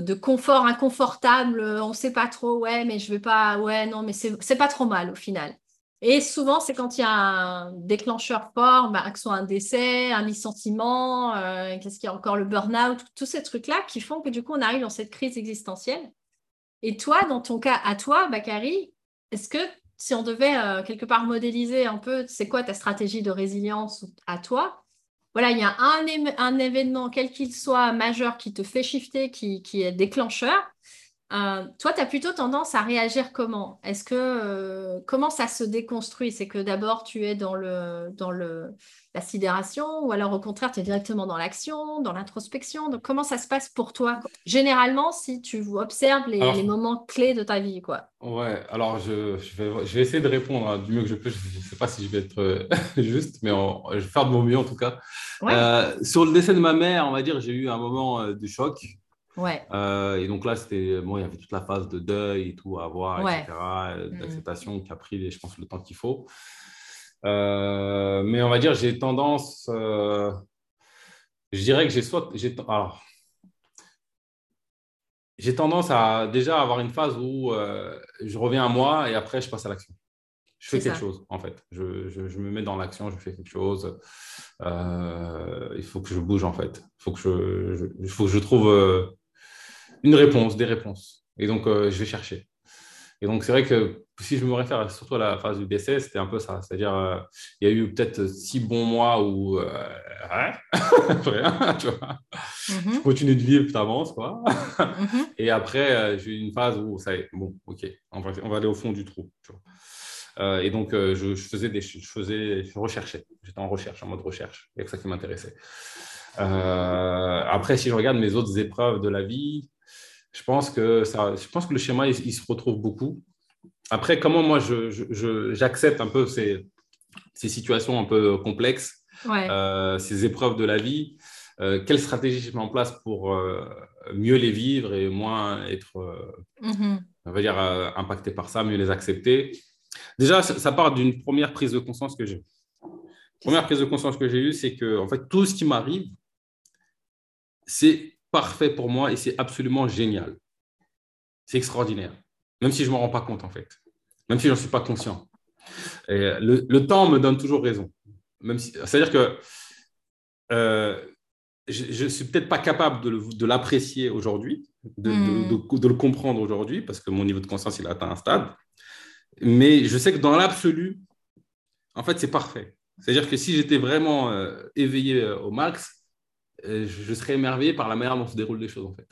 de, confort inconfortable. On ne sait pas trop, ouais, mais je vais pas, ouais, non, mais c'est pas trop mal au final. Et souvent, c'est quand il y a un déclencheur fort, bah, que ce soit un décès, un licenciement, euh, qu'est-ce qu'il y a encore, le burn-out, tous ces trucs-là qui font que du coup, on arrive dans cette crise existentielle. Et toi, dans ton cas, à toi, Bakary, est-ce que si on devait euh, quelque part modéliser un peu, c'est quoi ta stratégie de résilience à toi? Voilà, il y a un, événement, quel qu'il soit, majeur, qui te fait shifter, qui est déclencheur. Euh, toi, tu as plutôt tendance à réagir comment? Est-ce que euh, comment ça se déconstruit? C'est que d'abord tu es dans le dans le la sidération ou alors au contraire tu es directement dans l'action, dans l'introspection. Donc comment ça se passe pour toi? Généralement, si tu observes les, les, moments clés de ta vie, quoi. Ouais. Alors je, je, vais, je vais essayer de répondre hein, du mieux que je peux. Je ne sais pas si je vais être euh, juste, mais je vais faire de mon mieux en tout cas. sur le décès de ma mère, on va dire, j'ai eu un moment de choc. Ouais. Euh, et donc là, c'était bon, il y avait toute la phase de deuil et tout à voir, etc., euh, mm. d'acceptation qui a pris, je pense, le temps qu'il faut. Euh, mais on va dire, j'ai tendance, je dirais que j'ai soit, j'ai, alors, j'ai tendance à déjà avoir une phase où je reviens à moi et après je passe à l'action. Je fais quelque chose, en fait. Je, je, je me mets dans l'action, je fais quelque chose. il faut que je bouge, en fait. Il faut que je, je, faut que je trouve une réponse, des réponses. Et donc, euh, je vais chercher. Et donc, c'est vrai que si je me réfère surtout à la phase du décès, c'était un peu ça. C'est-à-dire, euh, il y a eu peut-être six bons mois où euh, rien, tu vois. Mm-hmm. Tu continues de vivre, tu avances, quoi. Mm-hmm. Et après, j'ai eu une phase où ça est, bon, ok, on va, on va aller au fond du trou. Tu vois. et donc, je, faisais des, je faisais, je recherchais. J'étais en recherche, en mode recherche. Il y a que ça qui m'intéressait. après, si je regarde mes autres épreuves de la vie, je pense que, ça, je pense que le schéma, il, se retrouve beaucoup. Après, comment moi, j'accepte un peu ces, ces, situations un peu complexes, euh, ces épreuves de la vie euh, Quelle stratégie je mets en place pour euh, mieux les vivre et moins être, mm-hmm. on va dire, impacté par ça, mieux les accepter? Déjà, ça, part d'une première prise de conscience que j'ai. Première prise de conscience que j'ai eue, c'est que en fait, tout ce qui m'arrive, c'est parfait pour moi et c'est absolument génial. C'est extraordinaire, même si je ne m'en rends pas compte en fait, même si je n'en suis pas conscient. le, temps me donne toujours raison. Si, C'est-à-dire que euh, je ne suis peut-être pas capable de, l'apprécier aujourd'hui, hmm. de, de, le comprendre aujourd'hui, parce que mon niveau de conscience, il a atteint un stade. Mais je sais que dans l'absolu, en fait, c'est parfait. C'est-à-dire que si j'étais vraiment euh, éveillé euh, au max, je serais émerveillé par la manière dont se déroulent les choses, en fait.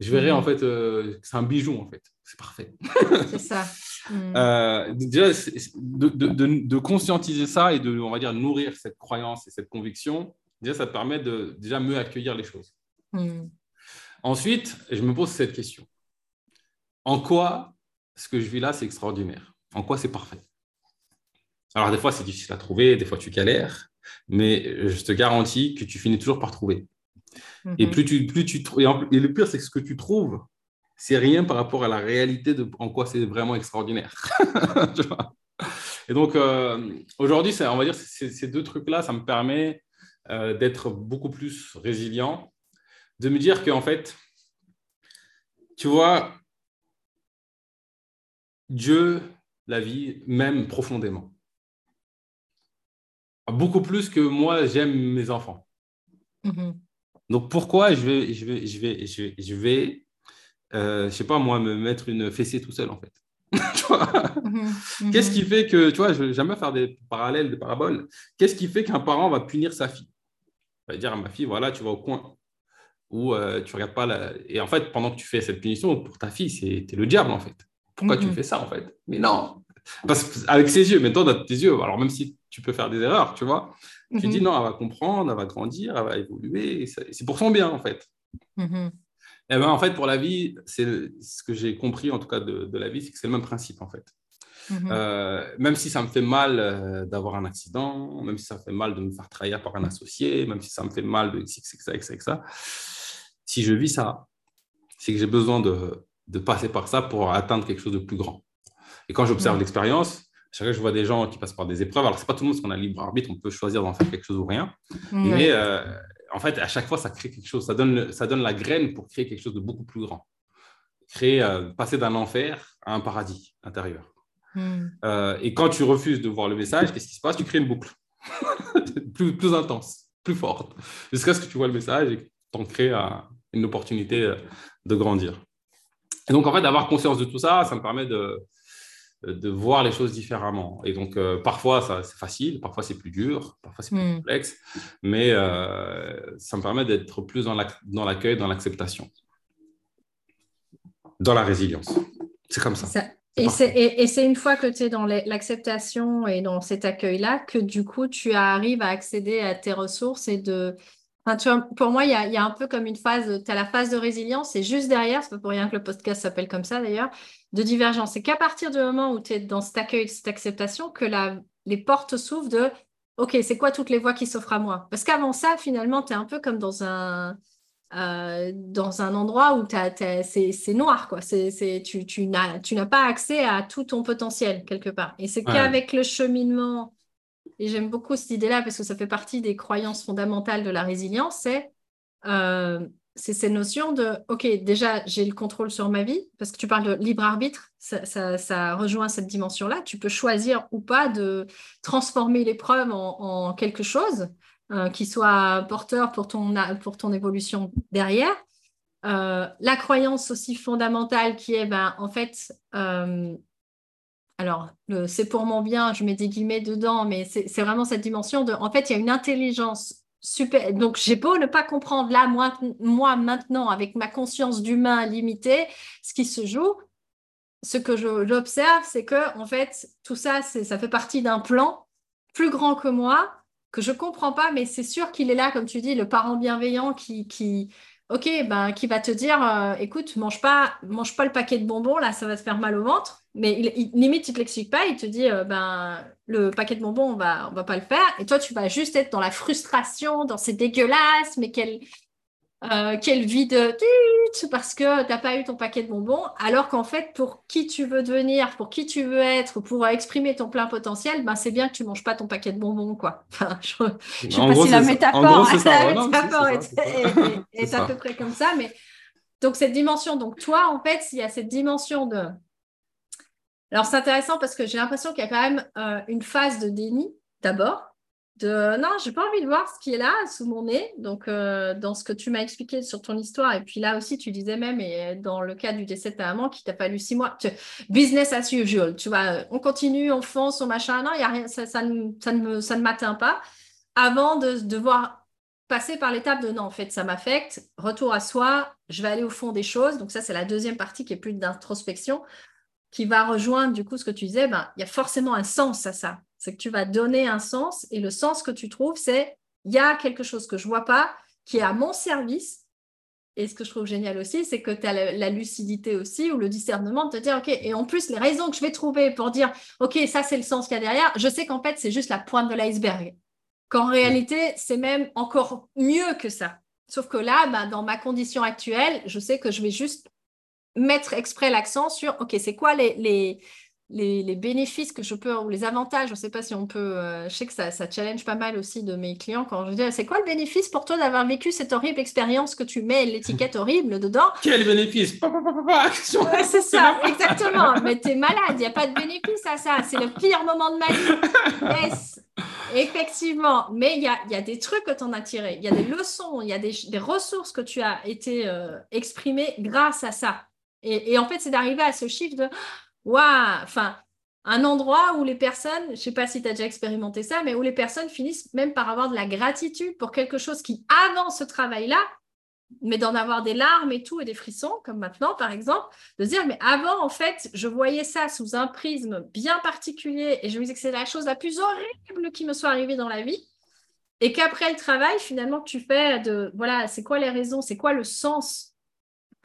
Je verrais, mhm. en fait, euh, que c'est un bijou, en fait. C'est parfait. c'est ça. Euh, déjà, de, de, de, conscientiser ça et de, on va dire, nourrir cette croyance et cette conviction, déjà, ça te permet de déjà mieux accueillir les choses. Mhm. Ensuite, je me pose cette question. En quoi ce que je vis là, c'est extraordinaire? En quoi c'est parfait? Alors, des fois, c'est difficile à trouver, des fois, tu galères mais je te garantis que tu finis toujours par trouver. Et mhm. plus tu, plus tu et, le pire, c'est que ce que tu trouves, c'est rien par rapport à la réalité de en quoi c'est vraiment extraordinaire. et donc, euh, aujourd'hui, on va dire ces deux trucs-là, ça me permet euh, d'être beaucoup plus résilient, de me dire qu'en fait, tu vois, Dieu, la vie, m'aime profondément. Beaucoup plus que moi, j'aime mes enfants. Mhm. Donc pourquoi je vais, je vais, je vais, je vais, je vais euh, je sais pas moi, me mettre une fessée tout seul en fait? Mhm. Mhm. Qu'est-ce qui fait que, tu vois, je vais jamais faire des parallèles, des paraboles. Qu'est-ce qui fait qu'un parent va punir sa fille? Il va dire à ma fille, voilà, tu vas au coin ou euh, tu regardes pas la... Et en fait, pendant que tu fais cette punition, pour ta fille, c'est le diable en fait. Pourquoi tu fais ça en fait? Mais non, parce qu'avec ses yeux, maintenant dans tes yeux, alors même si tu peux faire des erreurs, tu vois, tu dis non, elle va comprendre, elle va grandir, elle va évoluer, c'est pour son bien en fait. Et eh ben, en fait, pour la vie, c'est ce que j'ai compris en tout cas de, la vie, c'est que c'est le même principe en fait. Euh, même si ça me fait mal euh, d'avoir un accident, même si ça me fait mal de me faire trahir par un associé, même si ça me fait mal de ça, ça, ça, ça, si je vis ça, c'est que j'ai besoin de, de, passer par ça pour atteindre quelque chose de plus grand. Et quand j'observe l'expérience, chaque fois je vois des gens qui passent par des épreuves, alors c'est pas tout le monde parce qu'on a libre arbitre, on peut choisir d'en faire quelque chose ou rien, mais euh, en fait, à chaque fois, ça crée quelque chose. Ça donne, ça donne la graine pour créer quelque chose de beaucoup plus grand. Créer, euh, passer d'un enfer à un paradis intérieur. Hmm. Euh, et quand tu refuses de voir le message, qu'est-ce qui se passe? Tu crées une boucle plus, plus intense, plus forte, jusqu'à ce que tu vois le message et que tu en crées une opportunité de grandir. Et donc, en fait, d'avoir conscience de tout ça, ça me permet de, de voir les choses différemment. Et donc, euh, parfois, c'est facile, parfois, c'est plus dur, parfois, c'est plus hmm. complexe, mais euh, ça me permet d'être plus dans l'accueil, dans l'acceptation, dans la résilience. C'est comme ça. et c'est une fois que tu es dans l'acceptation et dans cet accueil-là que du coup, tu arrives à accéder à tes ressources et de pour moi, il y, a, un peu comme une phase, tu as la phase de résilience et juste derrière, c'est pas pour rien que le podcast s'appelle comme ça d'ailleurs, de divergence. C'est qu'à partir du moment où tu es dans cet accueil, cette acceptation, que la, les portes s'ouvrent de OK, c'est quoi toutes les voies qui s'offrent à moi? Parce qu'avant ça, finalement, tu es un peu comme dans un, euh, dans un endroit où c'est noir, quoi. Tu n'as pas accès à tout ton potentiel quelque part. Et c'est qu'avec le cheminement et j'aime beaucoup cette idée-là parce que ça fait partie des croyances fondamentales de la résilience, c'est euh, ces notions de, OK, déjà, j'ai le contrôle sur ma vie, parce que tu parles de libre arbitre, ça, rejoint cette dimension-là. Tu peux choisir ou pas de transformer l'épreuve en, quelque chose euh, qui soit porteur pour ton, pour ton évolution derrière. Euh, la croyance aussi fondamentale qui est, ben, en fait, euh, alors, c'est pour mon bien, je mets des guillemets dedans, mais c'est vraiment cette dimension de, en fait, il y a une intelligence super. Donc, j'ai beau ne pas comprendre là, moi, maintenant, avec ma conscience d'humain limitée, ce qui se joue, ce que j'observe, c'est que, en fait, tout ça, ça fait partie d'un plan plus grand que moi, que je comprends pas, mais c'est sûr qu'il est là, comme tu dis, le parent bienveillant qui, qui, ok, ben, qui va te dire, euh, écoute, mange pas, mange pas le paquet de bonbons, là, ça va te faire mal au ventre. Mais il, limite, il te l'explique pas, il te dit, euh, ben, le paquet de bonbons, on va, on va pas le faire. Et toi, tu vas juste être dans la frustration, dans c'est dégueulasse, mais quelle, euh, quelle vie de parce que tu n'as pas eu ton paquet de bonbons. Alors qu'en fait, pour qui tu veux devenir, pour qui tu veux être, pour exprimer ton plein potentiel, ben, c'est bien que tu manges pas ton paquet de bonbons, quoi. Enfin, je ne sais pas si la métaphore, est, à peu près comme ça, mais donc cette dimension. Donc toi, en fait, s'il y a cette dimension de alors, c'est intéressant parce que j'ai l'impression qu'il y a quand même euh, une phase de déni d'abord. De non, j'ai pas envie de voir ce qui est là sous mon nez. Donc, euh, dans ce que tu m'as expliqué sur ton histoire, et puis là aussi, tu disais même, et dans le cas du décès de ta maman, qui t'a fallu six mois, business as usual, tu vois, on continue, on fonce, on machin, non, y a rien, ça, ça, ne, ça, ne ça ne m'atteint pas, avant de devoir passer par l'étape de non, en fait, ça m'affecte, retour à soi, je vais aller au fond des choses. Donc, ça, c'est la deuxième partie qui est plus d'introspection qui va rejoindre du coup ce que tu disais, ben, il y a forcément un sens à ça. C'est que tu vas donner un sens et le sens que tu trouves, c'est il y a quelque chose que je vois pas qui est à mon service. Et ce que je trouve génial aussi, c'est que tu as la, lucidité aussi ou le discernement de te dire, OK, et en plus, les raisons que je vais trouver pour dire, OK, ça c'est le sens qu'il y a derrière, je sais qu'en fait, c'est juste la pointe de l'iceberg. Qu'en réalité, c'est même encore mieux que ça. Sauf que là, bah, dans ma condition actuelle, je sais que je vais juste mettre exprès l'accent sur, OK, c'est quoi les, les, les, bénéfices que je peux, ou les avantages, je ne sais pas si on peut, euh, je sais que ça, ça, challenge pas mal aussi de mes clients quand je dis, c'est quoi le bénéfice pour toi d'avoir vécu cette horrible expérience que tu mets l'étiquette horrible dedans? Quel bénéfice? C'est ça, exactement. Mais tu es malade, il n'y a pas de bénéfice à ça. C'est le pire moment de ma vie. effectivement. Mais il y a, y a, des trucs que tu en as tirés. Il y a des leçons, il y a des, des, ressources que tu as été euh, exprimées grâce à ça. Et, en fait, c'est d'arriver à ce chiffre de waouh, enfin, un endroit où les personnes, je ne sais pas si tu as déjà expérimenté ça, mais où les personnes finissent même par avoir de la gratitude pour quelque chose qui, avant ce travail-là, mais d'en avoir des larmes et tout, et des frissons, comme maintenant, par exemple, de dire, mais avant, en fait, je voyais ça sous un prisme bien particulier, et je me disais que c'est la chose la plus horrible qui me soit arrivée dans la vie, et qu'après le travail, finalement, tu fais de, voilà, c'est quoi les raisons, c'est quoi le sens,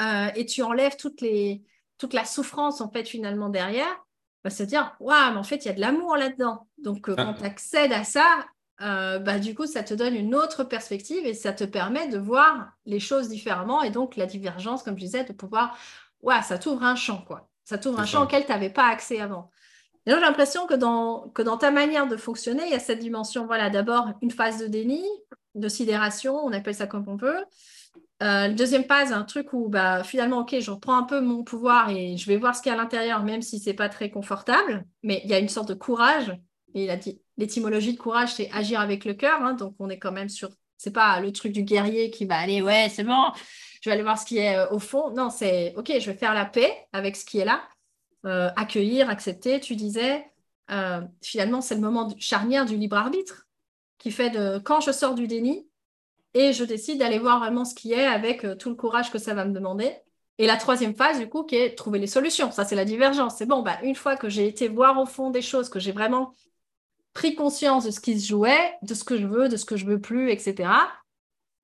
euh, et tu enlèves toutes les, toute la souffrance, en fait, finalement, derrière, va se dire, waouh, mais en fait, il y a de l'amour là-dedans. Donc, euh, quand ah. tu accèdes à ça, euh, bah, du coup, ça te donne une autre perspective et ça te permet de voir les choses différemment. Et donc, la divergence, comme je disais, de pouvoir, waouh, ça t'ouvre un champ, quoi. Ça t'ouvre un champ auquel tu n'avais pas accès avant. j'ai l'impression que dans, que dans ta manière de fonctionner, il y a cette dimension, voilà, d'abord une phase de déni, de sidération, on appelle ça comme on peut. Euh, deuxième phase, un truc où bah, finalement, ok, je reprends un peu mon pouvoir et je vais voir ce qu'il y a à l'intérieur, même si c'est pas très confortable. Mais il y a une sorte de courage. Et l'étymologie de courage, c'est agir avec le cœur. Hein. donc on est quand même sur, c'est pas le truc du guerrier qui va aller, ouais, c'est bon, je vais aller voir ce qui est euh, au fond. Non, c'est, ok, je vais faire la paix avec ce qui est là, euh, accueillir, accepter. Tu disais, euh, finalement, c'est le moment charnière du libre arbitre qui fait de quand je sors du déni, et je décide d'aller voir vraiment ce qui est avec euh, tout le courage que ça va me demander. Et la troisième phase, du coup, qui est trouver les solutions. Ça, c'est la divergence. C'est bon, bah, une fois que j'ai été voir au fond des choses, que j'ai vraiment pris conscience de ce qui se jouait, de ce que je veux, de ce que je veux plus, etc.,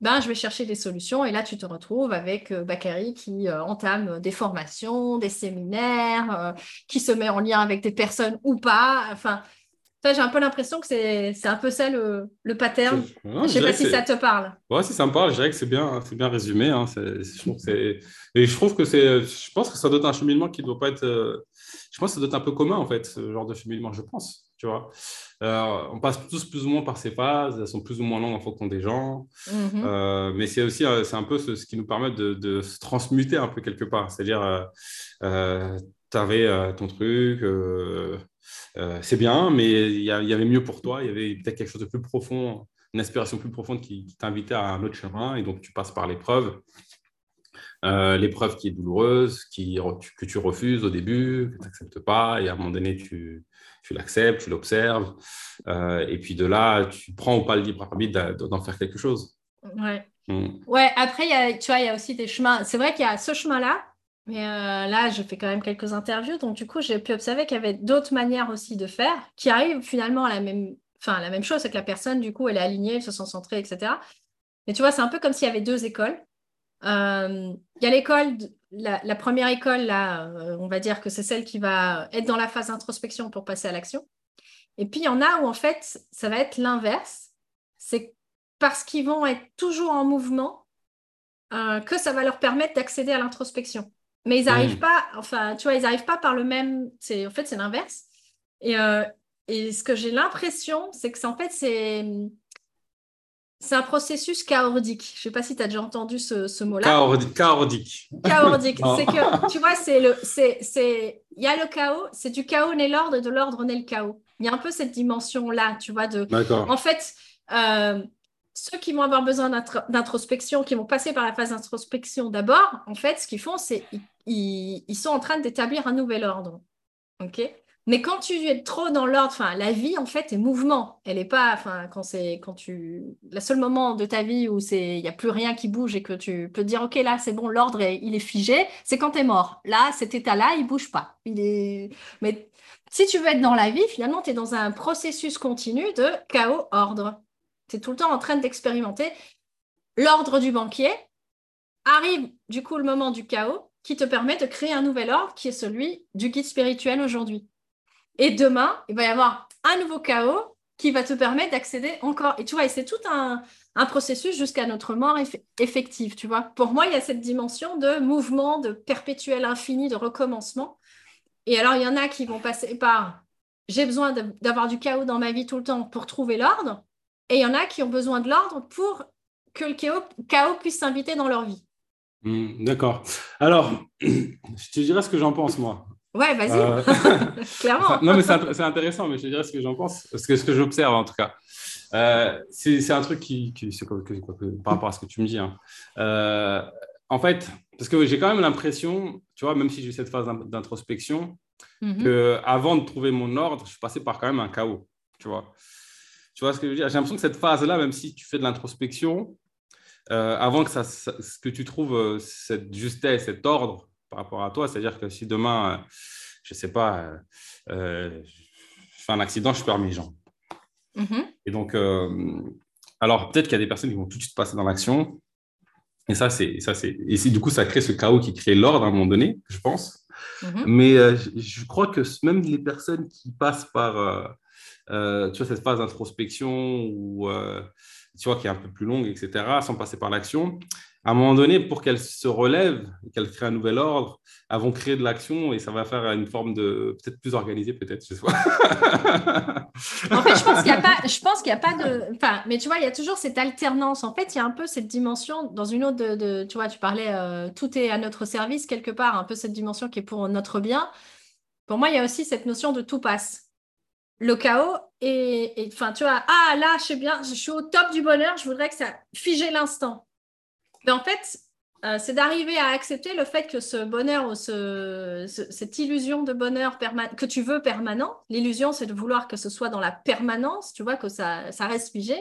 ben, je vais chercher des solutions. Et là, tu te retrouves avec euh, Bakary qui euh, entame des formations, des séminaires, qui se met en lien avec des personnes ou pas. Enfin, j'ai un peu l'impression que c'est un peu ça le, le pattern. je ne sais pas si ça te parle. Ouais, si ça me parle, je dirais que c'est bien, bien résumé. Hein. Je trouve que Et je trouve que c'est. Je pense que ça doit être un cheminement qui ne doit pas être. Euh, je pense que ça doit être un peu commun, en fait, ce genre de cheminement, je pense. Tu vois euh, on passe tous plus ou moins par ces phases, elles sont plus ou moins longues en fonction des gens. Mm-hmm. Euh, mais c'est aussi c'est un peu ce, qui nous permet de, de, se transmuter un peu quelque part. C'est-à-dire, tu avais ton truc euh, c'est bien, mais il y, avait mieux pour toi. Il y avait peut-être quelque chose de plus profond, une aspiration plus profonde qui, t'invitait à un autre chemin. Et donc, tu passes par l'épreuve. Euh, l'épreuve qui est douloureuse, qui, que tu refuses au début, que tu n'acceptes pas, et à un moment donné, tu, l'acceptes, tu l'observes, euh, et puis de là, tu prends ou pas le libre arbitre d'en faire quelque chose. Ouais. Mm. Ouais, après, y tu vois, il y a aussi des chemins. C'est vrai qu'il y a ce chemin-là, mais euh, là, je fais quand même quelques interviews, donc du coup, j'ai pu observer qu'il y avait d'autres manières aussi de faire qui arrivent finalement à la même, enfin, la même chose, c'est que la personne, du coup, elle est alignée, elle se sent centrée, etc. Mais tu vois, c'est un peu comme s'il y avait deux écoles. Euh, il y a l'école, la, première école, là, euh, on va dire que c'est celle qui va être dans la phase d'introspection pour passer à l'action. Et puis, il y en a où, en fait, ça va être l'inverse. C'est parce qu'ils vont être toujours en mouvement que ça va leur permettre d'accéder à l'introspection. Mais ils n'arrivent pas, enfin, tu vois, ils n'arrivent pas par le même. En fait, c'est l'inverse. Et, euh, et, ce que j'ai l'impression, c'est que c'est en fait, c'est. C'est un processus chaotique. Je ne sais pas si tu as déjà entendu ce, ce mot-là. Chaotique. Chaotique. c'est que, tu vois, c'est le, c'est, il y a le chaos, c'est du chaos né l'ordre et de l'ordre né le chaos. Il y a un peu cette dimension-là, tu vois, de. En fait, euh, ceux qui vont avoir besoin d'introspection, qui vont passer par la phase d'introspection d'abord, en fait, ce qu'ils font, c'est ils, ils, sont en train d'établir un nouvel ordre. Mais quand tu es trop dans l'ordre, la vie en fait est mouvement. Elle est pas, enfin, quand c'est quand tu, le seul moment de ta vie où il y a plus rien qui bouge et que tu peux te dire, ok, là c'est bon, l'ordre il est figé, c'est quand tu es mort. Là, cet état-là, il bouge pas. Il est, mais si tu veux être dans la vie, finalement, tu es dans un processus continu de chaos-ordre. Tu es tout le temps en train d'expérimenter l'ordre du banquier. Arrive du coup le moment du chaos qui te permet de créer un nouvel ordre qui est celui du guide spirituel aujourd'hui. Et demain, il va y avoir un nouveau chaos qui va te permettre d'accéder encore. Et tu vois, c'est tout un, processus jusqu'à notre mort effective, tu vois. Pour moi, il y a cette dimension de mouvement, de perpétuel infini, de recommencement. Et alors, il y en a qui vont passer par j'ai besoin d'avoir du chaos dans ma vie tout le temps pour trouver l'ordre. Et il y en a qui ont besoin de l'ordre pour que le chaos, chaos puisse s'inviter dans leur vie. Hmm, d'accord. Alors, je te dirais ce que j'en pense, moi. Ouais, vas-y. Euh, Clairement. non, mais c'est intéressant, mais je te dirais ce que j'en pense, parce que ce que j'observe en tout cas. Euh, c'est un truc qui, qui par rapport à ce que tu me dis. Hein. Euh, en fait, parce que j'ai quand même l'impression, tu vois, même si j'ai cette phase d'introspection, que avant de trouver mon ordre, je suis passé par quand même un chaos, tu vois. Tu vois ce que je veux dire? J'ai l'impression que cette phase-là, même si tu fais de l'introspection, avant que, ça, que tu trouves cette justesse, cet ordre, par rapport à toi. C'est-à-dire que si demain, euh, je ne sais pas, euh, euh, je fais un accident, je perds mes jambes. Mm-hmm. Et donc, alors peut-être qu'il y a des personnes qui vont tout de suite passer dans l'action. Et ça, c'est ça, c'est et du coup, ça crée ce chaos qui crée l'ordre à un moment donné, je pense. Mm-hmm. Mais je, crois que même les personnes qui passent par, tu vois, cette phase d'introspection ou tu vois, qui est un peu plus longue, etc., sans passer par l'action, à un moment donné, pour qu'elles se relèvent, qu'elles créent un nouvel ordre, elles vont créer de l'action et ça va faire une forme de peut-être plus organisée, peut-être, je sais en fait, je pense qu'il n'y a pas, a pas de, enfin, mais tu vois, il y a toujours cette alternance. En fait, il y a un peu cette dimension dans une autre de, tu vois, tu parlais, euh, tout est à notre service quelque part, un peu cette dimension qui est pour notre bien. Pour moi, il y a aussi cette notion de tout passe. Le chaos et, enfin, tu vois, ah là, je sais bien, je suis au top du bonheur, je voudrais que ça fige l'instant. Mais en fait, euh, c'est d'arriver à accepter le fait que ce bonheur ou cette illusion de bonheur que tu veux permanent, l'illusion c'est de vouloir que ce soit dans la permanence, tu vois, que ça, reste figé.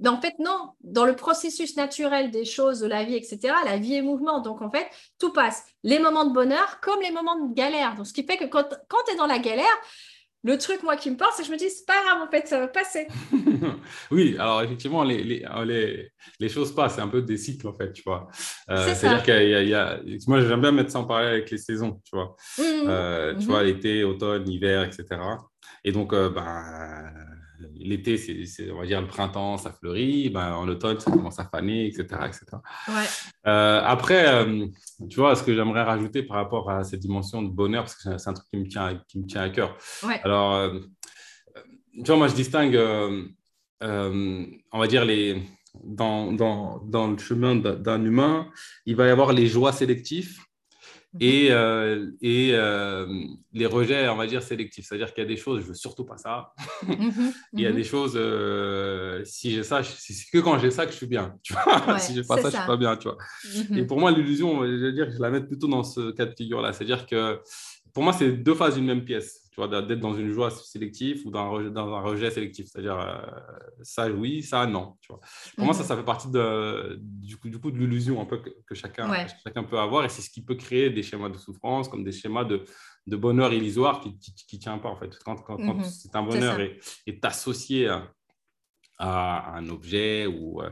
Mais en fait, non, dans le processus naturel des choses, de la vie, etc., la vie est mouvement. Donc, en fait, tout passe. Les moments de bonheur comme les moments de galère. Donc, ce qui fait que quand, quand tu es dans la galère, le truc, moi, qui me pense, c'est que je me dis, c'est pas grave, en fait, ça va passer. oui, alors effectivement, les, les, les, choses passent, c'est un peu des cycles, en fait, tu vois. Euh, C'est-à-dire qu'il y, a, Moi, j'aime bien mettre ça en parallèle avec les saisons, tu vois. Mmh, mmh. Euh, tu vois, mmh. l'été, automne, hiver, etc. Et donc, euh, ben, l'été, c'est, on va dire, le printemps, ça fleurit. Ben, en automne, ça commence à faner, etc. etc. Euh, après, euh, tu vois, ce que j'aimerais rajouter par rapport à cette dimension de bonheur, parce que c'est un truc qui me tient, qui me tient à cœur. Alors, euh, tu vois, moi, je distingue, on va dire, les, dans, dans, dans le chemin d'un humain, il va y avoir les joies sélectives. Et, euh, et euh, les rejets, on va dire, sélectifs. C'est-à-dire qu'il y a des choses, je veux surtout pas ça. Mhm, Il y a mhm. des choses, euh, si j'ai ça, c'est que quand j'ai ça que je suis bien. Tu vois si j'ai pas ça, je suis pas bien. Tu vois et pour moi, l'illusion, je veux dire, je la mets plutôt dans ce cas de figure-là. C'est-à-dire que pour moi, c'est deux phases d'une même pièce d'être dans une joie sélective ou dans un rejet, dans un rejet sélectif. C'est-à-dire, euh, ça, oui, ça, non. Tu vois. Pour moi, ça, mhm. ça fait partie de, du, coup, du coup de l'illusion un peu que, chacun, chacun peut avoir. Et c'est ce qui peut créer des schémas de souffrance, comme des schémas de, de bonheur illusoire qui ne tient pas, en fait. Quand, quand, quand mhm. c'est un bonheur est, associé à, à un objet ou euh,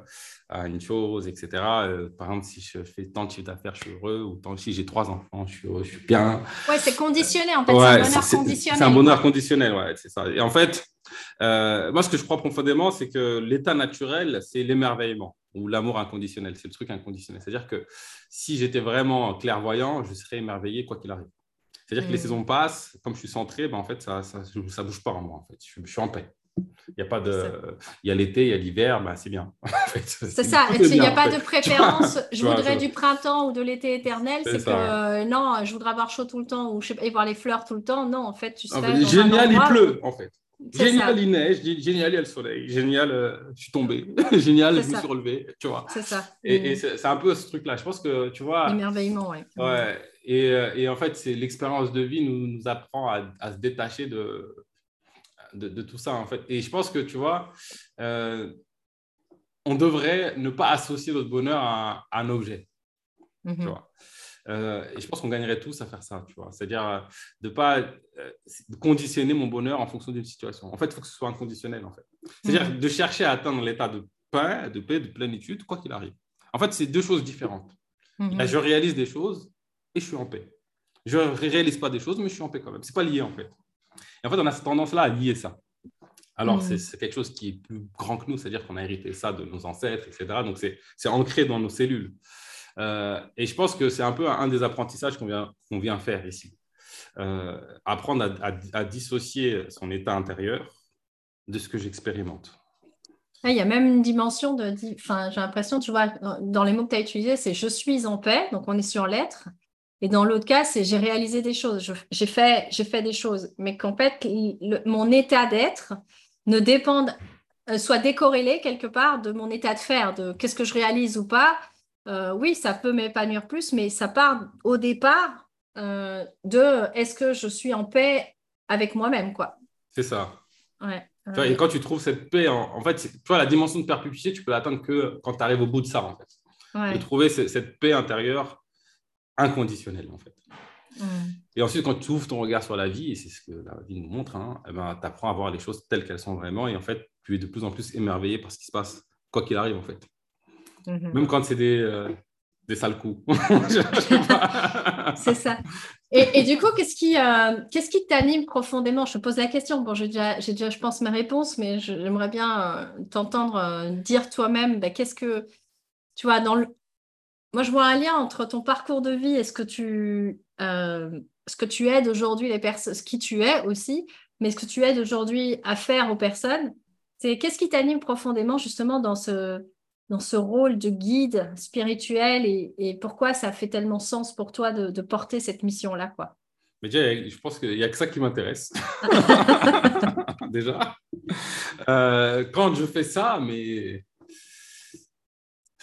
à une chose, etc. Euh, par exemple, si je fais tant de chiffre d'affaires, je suis heureux, ou tant si j'ai trois enfants, je suis heureux, je suis bien. Ouais, c'est conditionné en fait, c'est un bonheur conditionnel. C'est un bonheur conditionnel, ouais, c'est ça. Et en fait, euh, moi, ce que je crois profondément, c'est que l'état naturel, c'est l'émerveillement ou l'amour inconditionnel, c'est le truc inconditionnel. C'est-à-dire que si j'étais vraiment clairvoyant, je serais émerveillé quoi qu'il arrive. C'est-à-dire que les mmh. saisons passent, comme je suis centré, ben, en fait, ça ne bouge pas en moi. En fait. je suis en paix. Il y a pas de, il y a l'été, il y a l'hiver, bah, c'est bien. c'est ça. Il n'y a pas de préférence. je voudrais du printemps ou de l'été éternel. C'est que euh, non, je voudrais avoir chaud tout le temps ou je sais et voir les fleurs tout le temps. Non, en fait, tu ah, serais. génial, il pleut en fait. Génial, il neige. Génial, il y a le soleil. Génial, euh, je suis tombé. génial, je me suis relevé. Tu vois. C'est ça. Et, mm. c'est un peu ce truc-là. Je pense que tu vois. L'émerveillement, ouais. Ouais. Et, euh, et, en fait, c'est l'expérience de vie nous, nous apprend à, à se détacher de de, tout ça, en fait. Et je pense que, tu vois, euh, on devrait ne pas associer notre bonheur à, un objet. Tu mhm. vois. Euh, et je pense qu'on gagnerait tous à faire ça, tu vois. C'est-à-dire euh, de ne pas conditionner mon bonheur en fonction d'une situation. En fait, il faut que ce soit inconditionnel, en fait. C'est-à-dire mhm. de chercher à atteindre l'état de paix, de paix, de plénitude, quoi qu'il arrive. En fait, c'est deux choses différentes. Mhm. je réalise des choses et je suis en paix. Je ne réalise pas des choses, mais je suis en paix quand même. Ce n'est pas lié, en fait en fait, on a cette tendance-là à lier ça. Alors, mm. c'est quelque chose qui est plus grand que nous, c'est-à-dire qu'on a hérité ça de nos ancêtres, etc. Donc, c'est ancré dans nos cellules. Euh, et je pense que c'est un peu un des apprentissages qu'on vient, vient faire ici. Euh, apprendre à, dissocier son état intérieur de ce que j'expérimente. Il y a même une dimension de. Enfin, j'ai l'impression, tu vois, dans les mots que tu as utilisés, c'est je suis en paix, donc on est sur l'être. Et dans l'autre cas, c'est j'ai réalisé des choses, j'ai fait, fait des choses, mais qu'en fait, mon état d'être ne dépende, euh, soit décorrélé quelque part de mon état de faire, de qu'est-ce que je réalise ou pas. Euh, oui, ça peut m'épanouir plus, mais ça part au départ euh, de est-ce que je suis en paix avec moi-même, quoi. C'est ça. Ouais. et quand tu trouves cette paix, en, fait, tu vois, la dimension de perpétuité, tu peux l'atteindre que quand tu arrives au bout de ça, en fait. De trouver cette paix intérieure inconditionnelle, en fait. Et ensuite, quand tu ouvres ton regard sur la vie, et c'est ce que la vie nous montre, hein, eh ben, tu apprends à voir les choses telles qu'elles sont vraiment. Et en fait, tu es de plus en plus émerveillé par ce qui se passe, quoi qu'il arrive, en fait. Mhm. Même quand c'est des, euh, des sales coups. c'est ça. Et, et, du coup, qu'est-ce qui euh, qu'est-ce qui t'anime profondément? Je te pose la question. Bon, j'ai déjà, j'ai déjà, je pense, ma réponse, mais j'aimerais bien euh, t'entendre dire toi-même, bah, qu'est-ce que, tu vois, dans le... Moi, je vois un lien entre ton parcours de vie et ce que tu euh, ce que tu aides aujourd'hui les personnes, ce qui tu es aussi, mais ce que tu aides aujourd'hui à faire aux personnes, c'est qu'est-ce qui t'anime profondément justement dans ce, dans ce rôle de guide spirituel et, pourquoi ça fait tellement sens pour toi de, porter cette mission-là, quoi? Mais déjà, je pense qu'il n'y a que ça qui m'intéresse. déjà. Euh, quand je fais ça, mais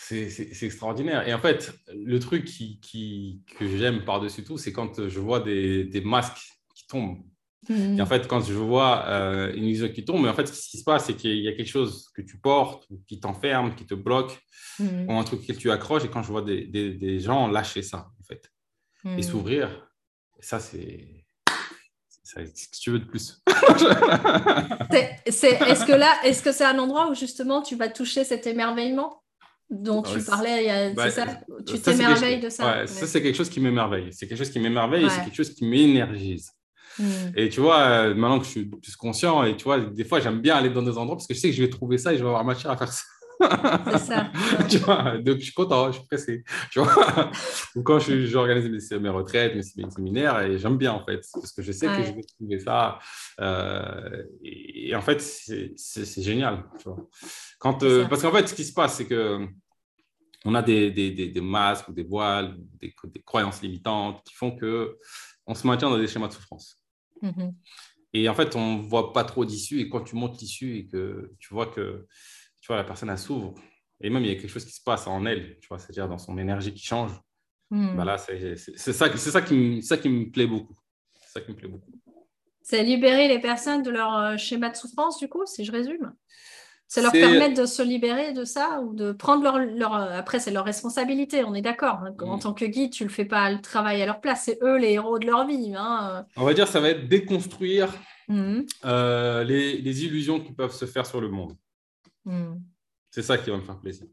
c'est extraordinaire. Et en fait, le truc qui, que j'aime par-dessus tout, c'est quand je vois des, masques qui tombent. Et en fait, quand je vois euh, une illusion qui tombe, mais en fait, ce qui se passe, c'est qu'il y a quelque chose que tu portes, qui t'enferme, qui te bloque, ou un truc que tu accroches. Et quand je vois des, gens lâcher ça, en fait, et s'ouvrir, ça, c'est ce que tu veux de plus. est-ce que là, est-ce que c'est un endroit où justement tu vas toucher cet émerveillement? Dont tu parlais, c'est ça? Tu t'émerveilles de ça Ça, c'est quelque chose qui m'émerveille. C'est quelque chose qui m'émerveille et c'est quelque chose qui m'énergise. Hmm. Et tu vois, euh, maintenant que je suis plus conscient, et tu vois, des fois, j'aime bien aller dans des endroits parce que je sais que je vais trouver ça et je vais avoir matière à faire ça. C'est ça. tu vois, donc je suis content, je suis pressé. Tu vois Ou quand j'organise mes, mes, retraites, mes, séminaires, et j'aime bien en fait, parce que je sais que je vais trouver ça. Euh, et, en fait, c'est génial. Tu vois quand, euh, parce qu'en fait, ce qui se passe, c'est que on a des, des, des, masques ou des voiles, des, croyances limitantes qui font que on se maintient dans des schémas de souffrance. Mm-hmm. Et en fait, on ne voit pas trop d'issue. Et quand tu montes l'issue et que tu vois que tu vois, la personne, elle s'ouvre. Et même, il y a quelque chose qui se passe en elle, tu vois, c'est-à-dire dans son énergie qui change. Mm. Bah là, c'est ça, ça, qui ça qui me plaît beaucoup. C'est ça qui me plaît beaucoup. C'est libérer les personnes de leur euh, schéma de souffrance, du coup, si je résume? Ça leur permettre de se libérer de ça ou de prendre leur... leur... Après, c'est leur responsabilité, on est d'accord. Hein. En mm. tant que guide, tu ne le fais pas le travail à leur place. C'est eux les héros de leur vie. Hein. On va dire ça va être déconstruire mm. euh, les, les, illusions qui peuvent se faire sur le monde. Mm. C'est ça qui va me faire plaisir.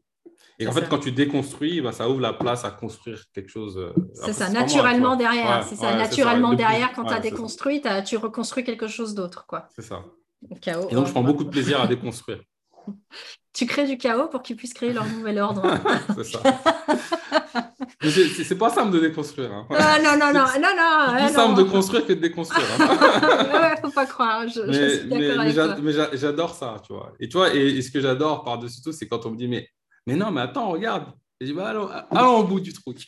Et en fait, quand tu déconstruis, bah, ça ouvre la place à construire quelque chose. Euh, c'est ça, naturellement derrière. c'est ça, naturellement derrière, quand tu as déconstruit, tu reconstruis quelque chose d'autre. C'est ça. Chaos, et donc, je prends beaucoup de plaisir à déconstruire. tu crées du chaos pour qu'ils puissent créer leur nouvel ordre. c'est ça. c'est pas simple de déconstruire. Hein. Ah, non, non, non, non, non. C'est plus simple de construire que de déconstruire. Hein. ouais, faut pas croire. Je, mais, j'adore ça, tu vois. Et tu vois, et, ce que j'adore par-dessus tout, c'est quand on me dit, mais, mais non, mais attends, regarde. Et je dis, bah, allons, allons au bout du truc.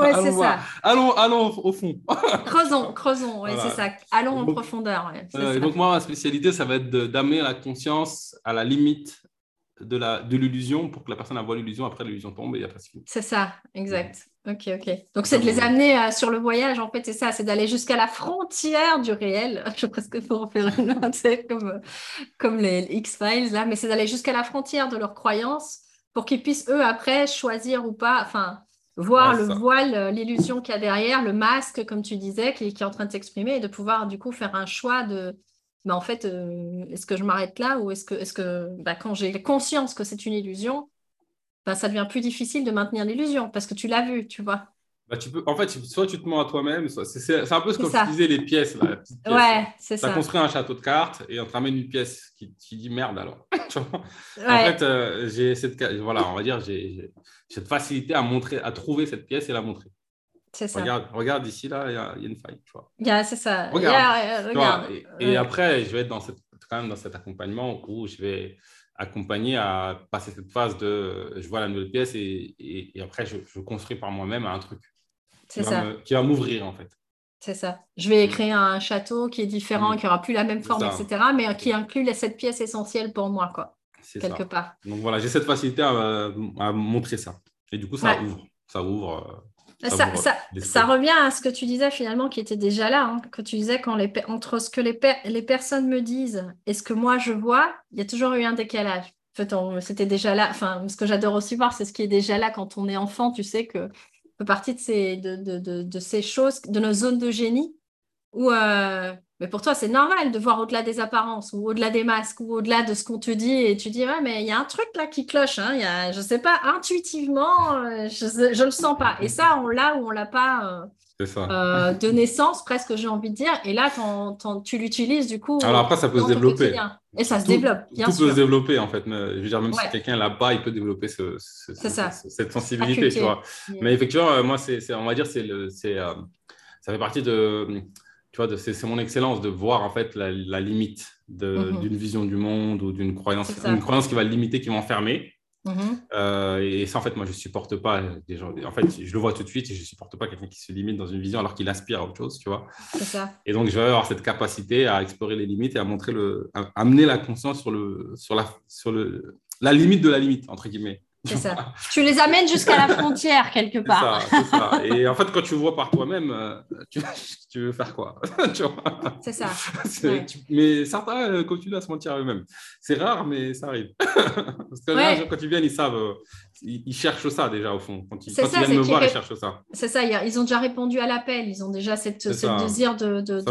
Ouais, c'est ça. Allons, allons au fond. creusons, creusons, ouais, c'est ça. Allons en profondeur. Ouais, donc, moi, ma spécialité, ça va être d'amener la conscience à la limite de l'illusion pour que la personne voit l'illusion, après l'illusion tombe et après c'est fini. C'est ça, exact. Ok, ok. Donc c'est de les amener euh, sur le voyage, en fait, c'est ça, c'est d'aller jusqu'à la frontière du réel. Je presque pour en faire une comme, comme les X-Files là, mais c'est d'aller jusqu'à la frontière de leurs croyances pour qu'ils puissent eux après choisir ou pas, enfin, voir le voile, euh, l'illusion qu'il y a derrière, le masque, comme tu disais, qui, qui est en train de s'exprimer et de pouvoir du coup faire un choix de bah, en fait, euh, est-ce que je m'arrête là ou est-ce que, est que bah, quand j'ai conscience que c'est une illusion, bah, ça devient plus difficile de maintenir l'illusion parce que tu l'as vu, tu vois. Bah, tu peux, en fait, soit tu te mens à toi-même, c'est un peu ce que je disais, les pièces. Là, ouais, c'est ça. Tu as construit un château de cartes et on te ramène une pièce qui, qui dit merde alors. En fait, euh, j'ai cette, voilà, on va dire, j'ai cette facilité à montrer, à trouver cette pièce et la montrer. C'est ça. Regarde, regarde ici, là, il y, a une faille. Tu vois. Yeah, c'est ça. Regarde. regarde. et, après, je vais être dans cette, quand même dans cet accompagnement où je vais accompagner à passer cette phase de je vois la nouvelle pièce et, et, après je, je, construis par moi-même un truc qui, ça. Va qui va m'ouvrir en fait. C'est ça. Je vais créer un château qui est différent, mm. qui n'aura plus la même forme, etc. Mais qui inclut cette pièce essentielle pour moi, quoi. Quelque part. Donc voilà, j'ai cette facilité à, à, montrer ça. Et du coup, ça ouvre. Ça ouvre. Euh, ça, revient à ce que tu disais finalement qui était déjà là, hein, que tu disais quand les, entre ce que les, les personnes me disent et ce que moi je vois, il y a toujours eu un décalage. En fait, c'était déjà là. Enfin, ce que j'adore aussi voir, c'est ce qui est déjà là quand on est enfant. Tu sais que fait partie de ces, de, de, de, ces choses, de nos zones de génie, où euh, mais pour toi, c'est normal de voir au-delà des apparences, ou au-delà des masques, ou au-delà de ce qu'on te dit, et tu dis, ouais, mais il y a un truc là qui cloche, hein, y a, je ne sais pas, intuitivement, euh, je ne le sens pas. Et ça, on l'a ou on l'a pas. Euh, euh, de naissance, presque, j'ai envie de dire. Et là, tu l'utilises du coup. Alors après, ça peut se développer. Et ça se développe, bien tout peut se développer, en fait. Je veux dire, même si quelqu'un là-bas, il peut développer ce, cette sensibilité, tu vois. Mais effectivement, euh, moi, c'est, on va dire, c'est le, c'est, euh, ça fait partie de, tu vois, c'est, mon excellence de voir, en fait, la, limite mhm. d'une vision du monde ou d'une croyance, une croyance qui va le limiter, qui va enfermer. Mhm. Euh, et ça, en fait, moi, je supporte pas des gens. En fait, je le vois tout de suite et je supporte pas quelqu'un qui se limite dans une vision alors qu'il aspire à autre chose, tu vois. Ça. Et donc, je vais avoir cette capacité à explorer les limites et à montrer le, à amener la conscience sur le, sur la, sur le, la limite de la limite entre guillemets. C'est ça. tu les amènes jusqu'à la frontière quelque part. C'est ça, ça, Et en fait, quand tu vois par toi-même, euh, tu, tu, veux faire quoi? C'est ça. mais certains euh, continuent à se mentir à eux-mêmes. C'est rare, mais ça arrive. Parce que là, quand ils viennent, ils savent, euh, ils, cherchent ça déjà au fond. Quand ils, quand ils viennent me voir, ils cherchent ça. C'est ça. Ils ont déjà répondu à l'appel. Ils ont déjà cette, ce désir de, de,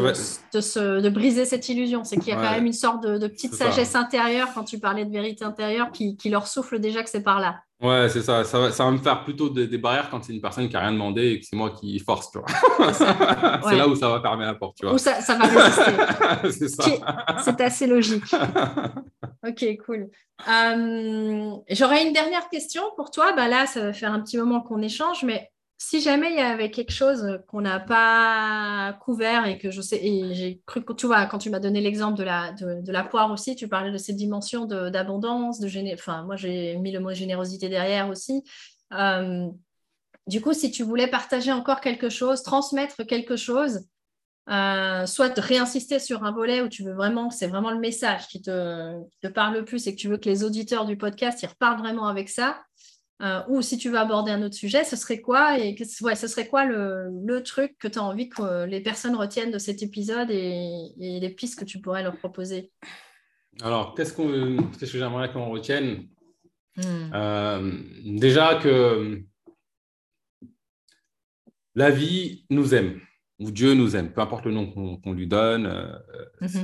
de, se, de, briser cette illusion. C'est qu'il y a quand même une sorte de, petite sagesse intérieure, quand tu parlais de vérité intérieure, qui, qui leur souffle déjà que c'est par là. Ouais, c'est ça. Ça va, ça va, me faire plutôt des, barrières quand c'est une personne qui n'a rien demandé et que c'est moi qui force, tu vois. c'est là où ça va fermer la porte, tu vois. Où ça, ça va résister. c'est ça. C'est assez logique. ok, cool. Euh, j'aurais une dernière question pour toi. Bah là, ça va faire un petit moment qu'on échange, mais si jamais il y avait quelque chose qu'on n'a pas couvert et que je sais, et j'ai cru que tu vois, quand tu m'as donné l'exemple de la, de, la poire aussi, tu parlais de cette dimension d'abondance, de, géné... enfin, moi j'ai mis le mot générosité derrière aussi. Euh, du coup, si tu voulais partager encore quelque chose, transmettre quelque chose, euh, soit de réinsister sur un volet où tu veux vraiment, c'est vraiment le message qui te, qui te, parle le plus et que tu veux que les auditeurs du podcast ils repartent vraiment avec ça, euh, ou si tu veux aborder un autre sujet, ce serait quoi et ouais, ce serait quoi le, le truc que tu as envie que les personnes retiennent de cet épisode et, les pistes que tu pourrais leur proposer? Alors, qu'est-ce, qu'on, qu'est-ce que j'aimerais qu'on retienne? Hmm. euh, Déjà que la vie nous aime, ou Dieu nous aime, peu importe le nom qu'on, lui donne. Euh.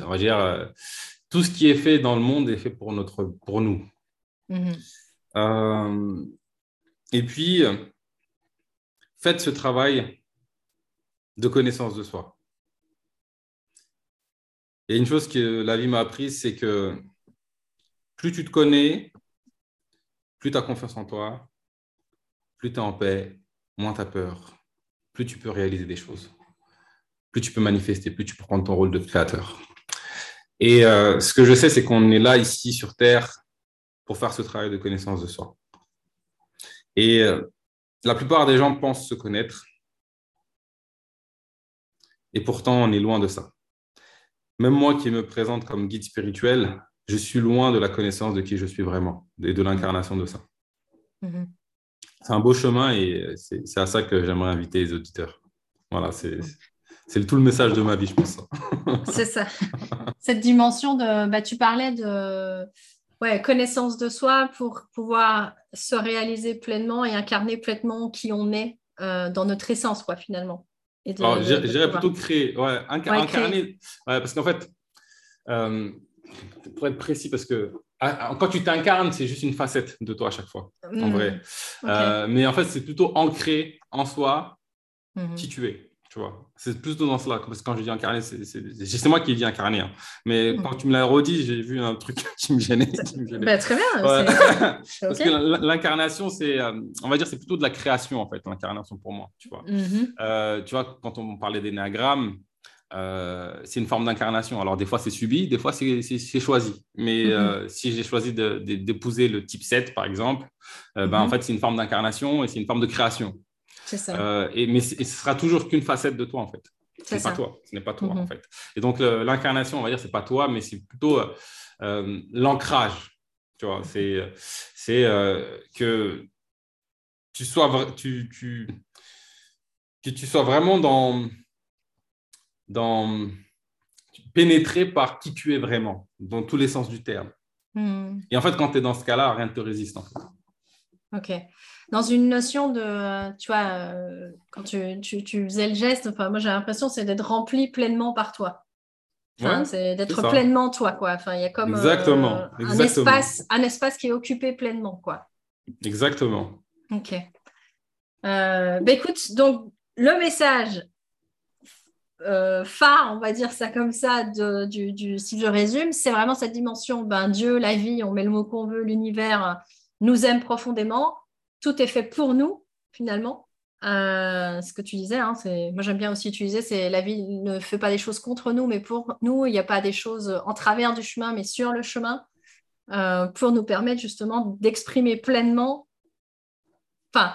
On va dire, tout ce qui est fait dans le monde est fait pour, notre, pour nous. Mhm. Et puis, faites ce travail de connaissance de soi. Et une chose que la vie m'a apprise, c'est que plus tu te connais, plus tu as confiance en toi, plus tu es en paix, moins tu as peur, plus tu peux réaliser des choses, plus tu peux manifester, plus tu peux prendre ton rôle de créateur. Et euh, ce que je sais, c'est qu'on est là ici sur Terre pour faire ce travail de connaissance de soi. Et euh, la plupart des gens pensent se connaître. Et pourtant, on est loin de ça. Même moi qui me présente comme guide spirituel, je suis loin de la connaissance de qui je suis vraiment et de l'incarnation de ça. Mm-hmm. C'est un beau chemin et c'est à ça que j'aimerais inviter les auditeurs. Voilà, c'est tout le message de ma vie, je pense. c'est ça. Cette dimension de. Bah, tu parlais de ouais, connaissance de soi pour pouvoir se réaliser pleinement et incarner pleinement qui on est euh, dans notre essence, quoi, finalement. J'irais plutôt créer, ouais, incarner, parce qu'en fait, euh, pour être précis, parce que ah, ah, quand tu t'incarnes, c'est juste une facette de toi à chaque fois, en hmm. vrai. Euh, mais en fait, c'est plutôt ancré en soi mhm. qui tu es. Tu vois, c'est plutôt dans cela. Parce que quand je dis incarné, c'est moi qui dis incarné. Hein. Mais mhm. quand tu me l'as redit, j'ai vu un truc qui me gênait. Bah, très bien. Parce que l'incarnation, c'est, euh, on va dire, c'est plutôt de la création, en fait, l'incarnation pour moi. Tu vois, euh, tu vois quand on parlait d'énéagramme, euh, c'est une forme d'incarnation. Alors, des fois, c'est subi, des fois, c'est choisi. Mais mhm. euh, si j'ai choisi d'épouser le type 7, par exemple, euh, ben, en mhm. fait, c'est une forme d'incarnation et c'est une forme de création. Ça. et, mais ce sera toujours qu'une facette de toi, en fait. Ce n'est pas toi. Ce n'est pas toi, en mhm. fait. Et donc, l'incarnation, on va dire, c'est pas toi, mais c'est plutôt l'ancrage. Tu vois, c'est que tu sois, tu, tu, que tu sois vraiment dans dans pénétré par qui tu es vraiment, dans tous les sens du terme. Hmm. Et en fait, quand tu es dans ce cas-là, rien ne te résiste. En fait. Ok. Dans une notion de, tu vois, euh, quand tu, tu, tu, faisais le geste, enfin, moi j'ai l'impression c'est d'être rempli pleinement par toi. c'est d'être pleinement toi, quoi. Enfin, il y a comme exactement, euh, Un, espace, un espace qui est occupé pleinement, quoi. Exactement. Ok. Euh, bah, écoute, donc le message, euh, phare, on va dire ça comme ça, du, si je résume, c'est vraiment cette dimension, ben, Dieu, la vie, on met le mot qu'on veut, l'univers nous aime profondément, tout est fait pour nous, finalement. Euh, ce que tu disais, hein, moi j'aime bien aussi utiliser, c'est la vie ne fait pas des choses contre nous, mais pour nous, il n'y a pas des choses en travers du chemin, mais sur le chemin, euh, pour nous permettre justement d'exprimer pleinement, enfin,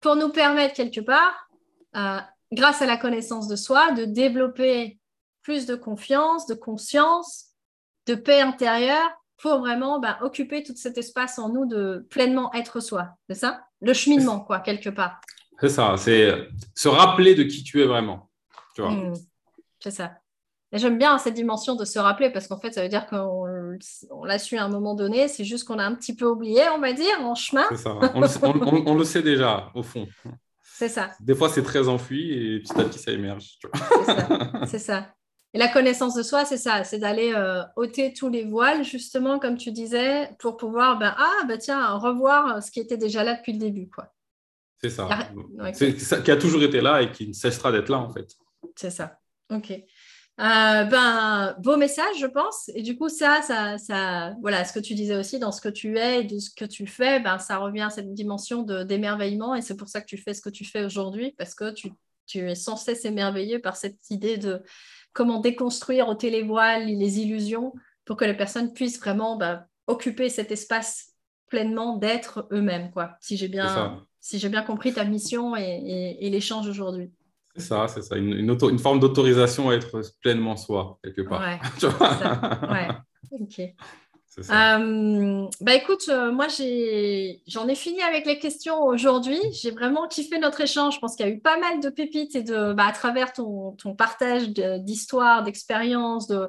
pour nous permettre quelque part grâce à la connaissance de soi, de développer plus de confiance, de conscience, de paix intérieure pour vraiment bah, occuper tout cet espace en nous de pleinement être soi. C'est ça? Le cheminement, quoi, quelque part. C'est ça, c'est se rappeler de qui tu es vraiment. Tu vois mmh. c'est ça. Et j'aime bien cette dimension de se rappeler parce qu'en fait, ça veut dire qu'on l'a su à un moment donné, c'est juste qu'on a un petit peu oublié, on va dire, en chemin. C'est ça, on le sait déjà, au fond. C'est ça. Des fois, c'est très enfui et petit à petit, ça émerge. C'est ça. Et la connaissance de soi, c'est ça, c'est d'aller euh, ôter tous les voiles, justement, comme tu disais, pour pouvoir, ben, ah, ben, tiens, revoir ce qui était déjà là depuis le début. quoi. C'est ça. C'est ça qui a toujours été là et qui ne cessera d'être là, en fait. C'est ça. OK. Euh, ben, beau message, je pense. Et du coup, ça, ça, ça, voilà, ce que tu disais aussi dans ce que tu es et de ce que tu fais, ben, ça revient à cette dimension d'émerveillement. Et c'est pour ça que tu fais ce que tu fais aujourd'hui, parce que tu, tu, es sans cesse émerveillé par cette idée de comment déconstruire au télévoile les illusions pour que les personnes puissent vraiment ben, occuper cet espace pleinement d'être eux-mêmes, quoi. Si j'ai bien, si j'ai bien compris ta mission et, et l'échange aujourd'hui. C'est ça, c'est ça, une, une, forme d'autorisation à être pleinement soi, quelque part. Ouais, ouais. ok. Euh, bah écoute, euh, moi j'en ai, fini avec les questions aujourd'hui. J'ai vraiment kiffé notre échange. Je pense qu'il y a eu pas mal de pépites et de, bah, à travers ton, ton partage d'histoire, d'expérience, de,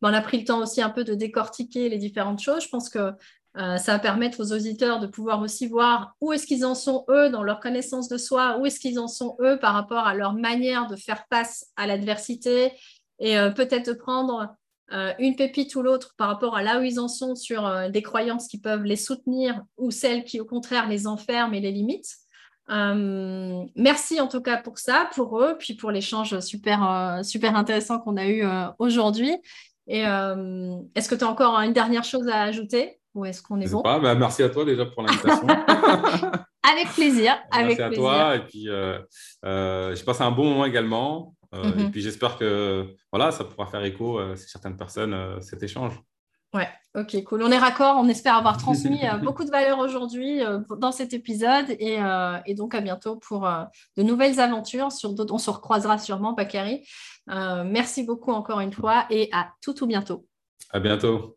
bah, on a pris le temps aussi un peu de décortiquer les différentes choses. Je pense que euh, ça va permettre aux auditeurs de pouvoir aussi voir où est-ce qu'ils en sont eux dans leur connaissance de soi, où est-ce qu'ils en sont eux par rapport à leur manière de faire face à l'adversité et euh, peut-être prendre euh, une pépite ou l'autre par rapport à là où ils en sont sur des croyances qui peuvent les soutenir ou celles qui au contraire les enferment et les limitent. merci en tout cas pour ça, pour eux, puis pour l'échange super, super intéressant qu'on a eu aujourd'hui. Et est-ce que tu as encore une dernière chose à ajouter ou est-ce qu'on est bon? bah, Merci à toi déjà pour l'invitation. avec plaisir. Merci à toi. Et puis, euh, euh, j'ai passé un bon moment également. Euh, et mhm. puis, j'espère que voilà, ça pourra faire écho à certaines personnes, cet échange. Ouais, ok, cool. On est raccord. On espère avoir transmis beaucoup de valeur aujourd'hui dans cet épisode. Et, et, donc, à bientôt pour de nouvelles aventures. Sur on se recroisera sûrement, Bakary. merci beaucoup encore une fois et à tout, tout bientôt. À bientôt.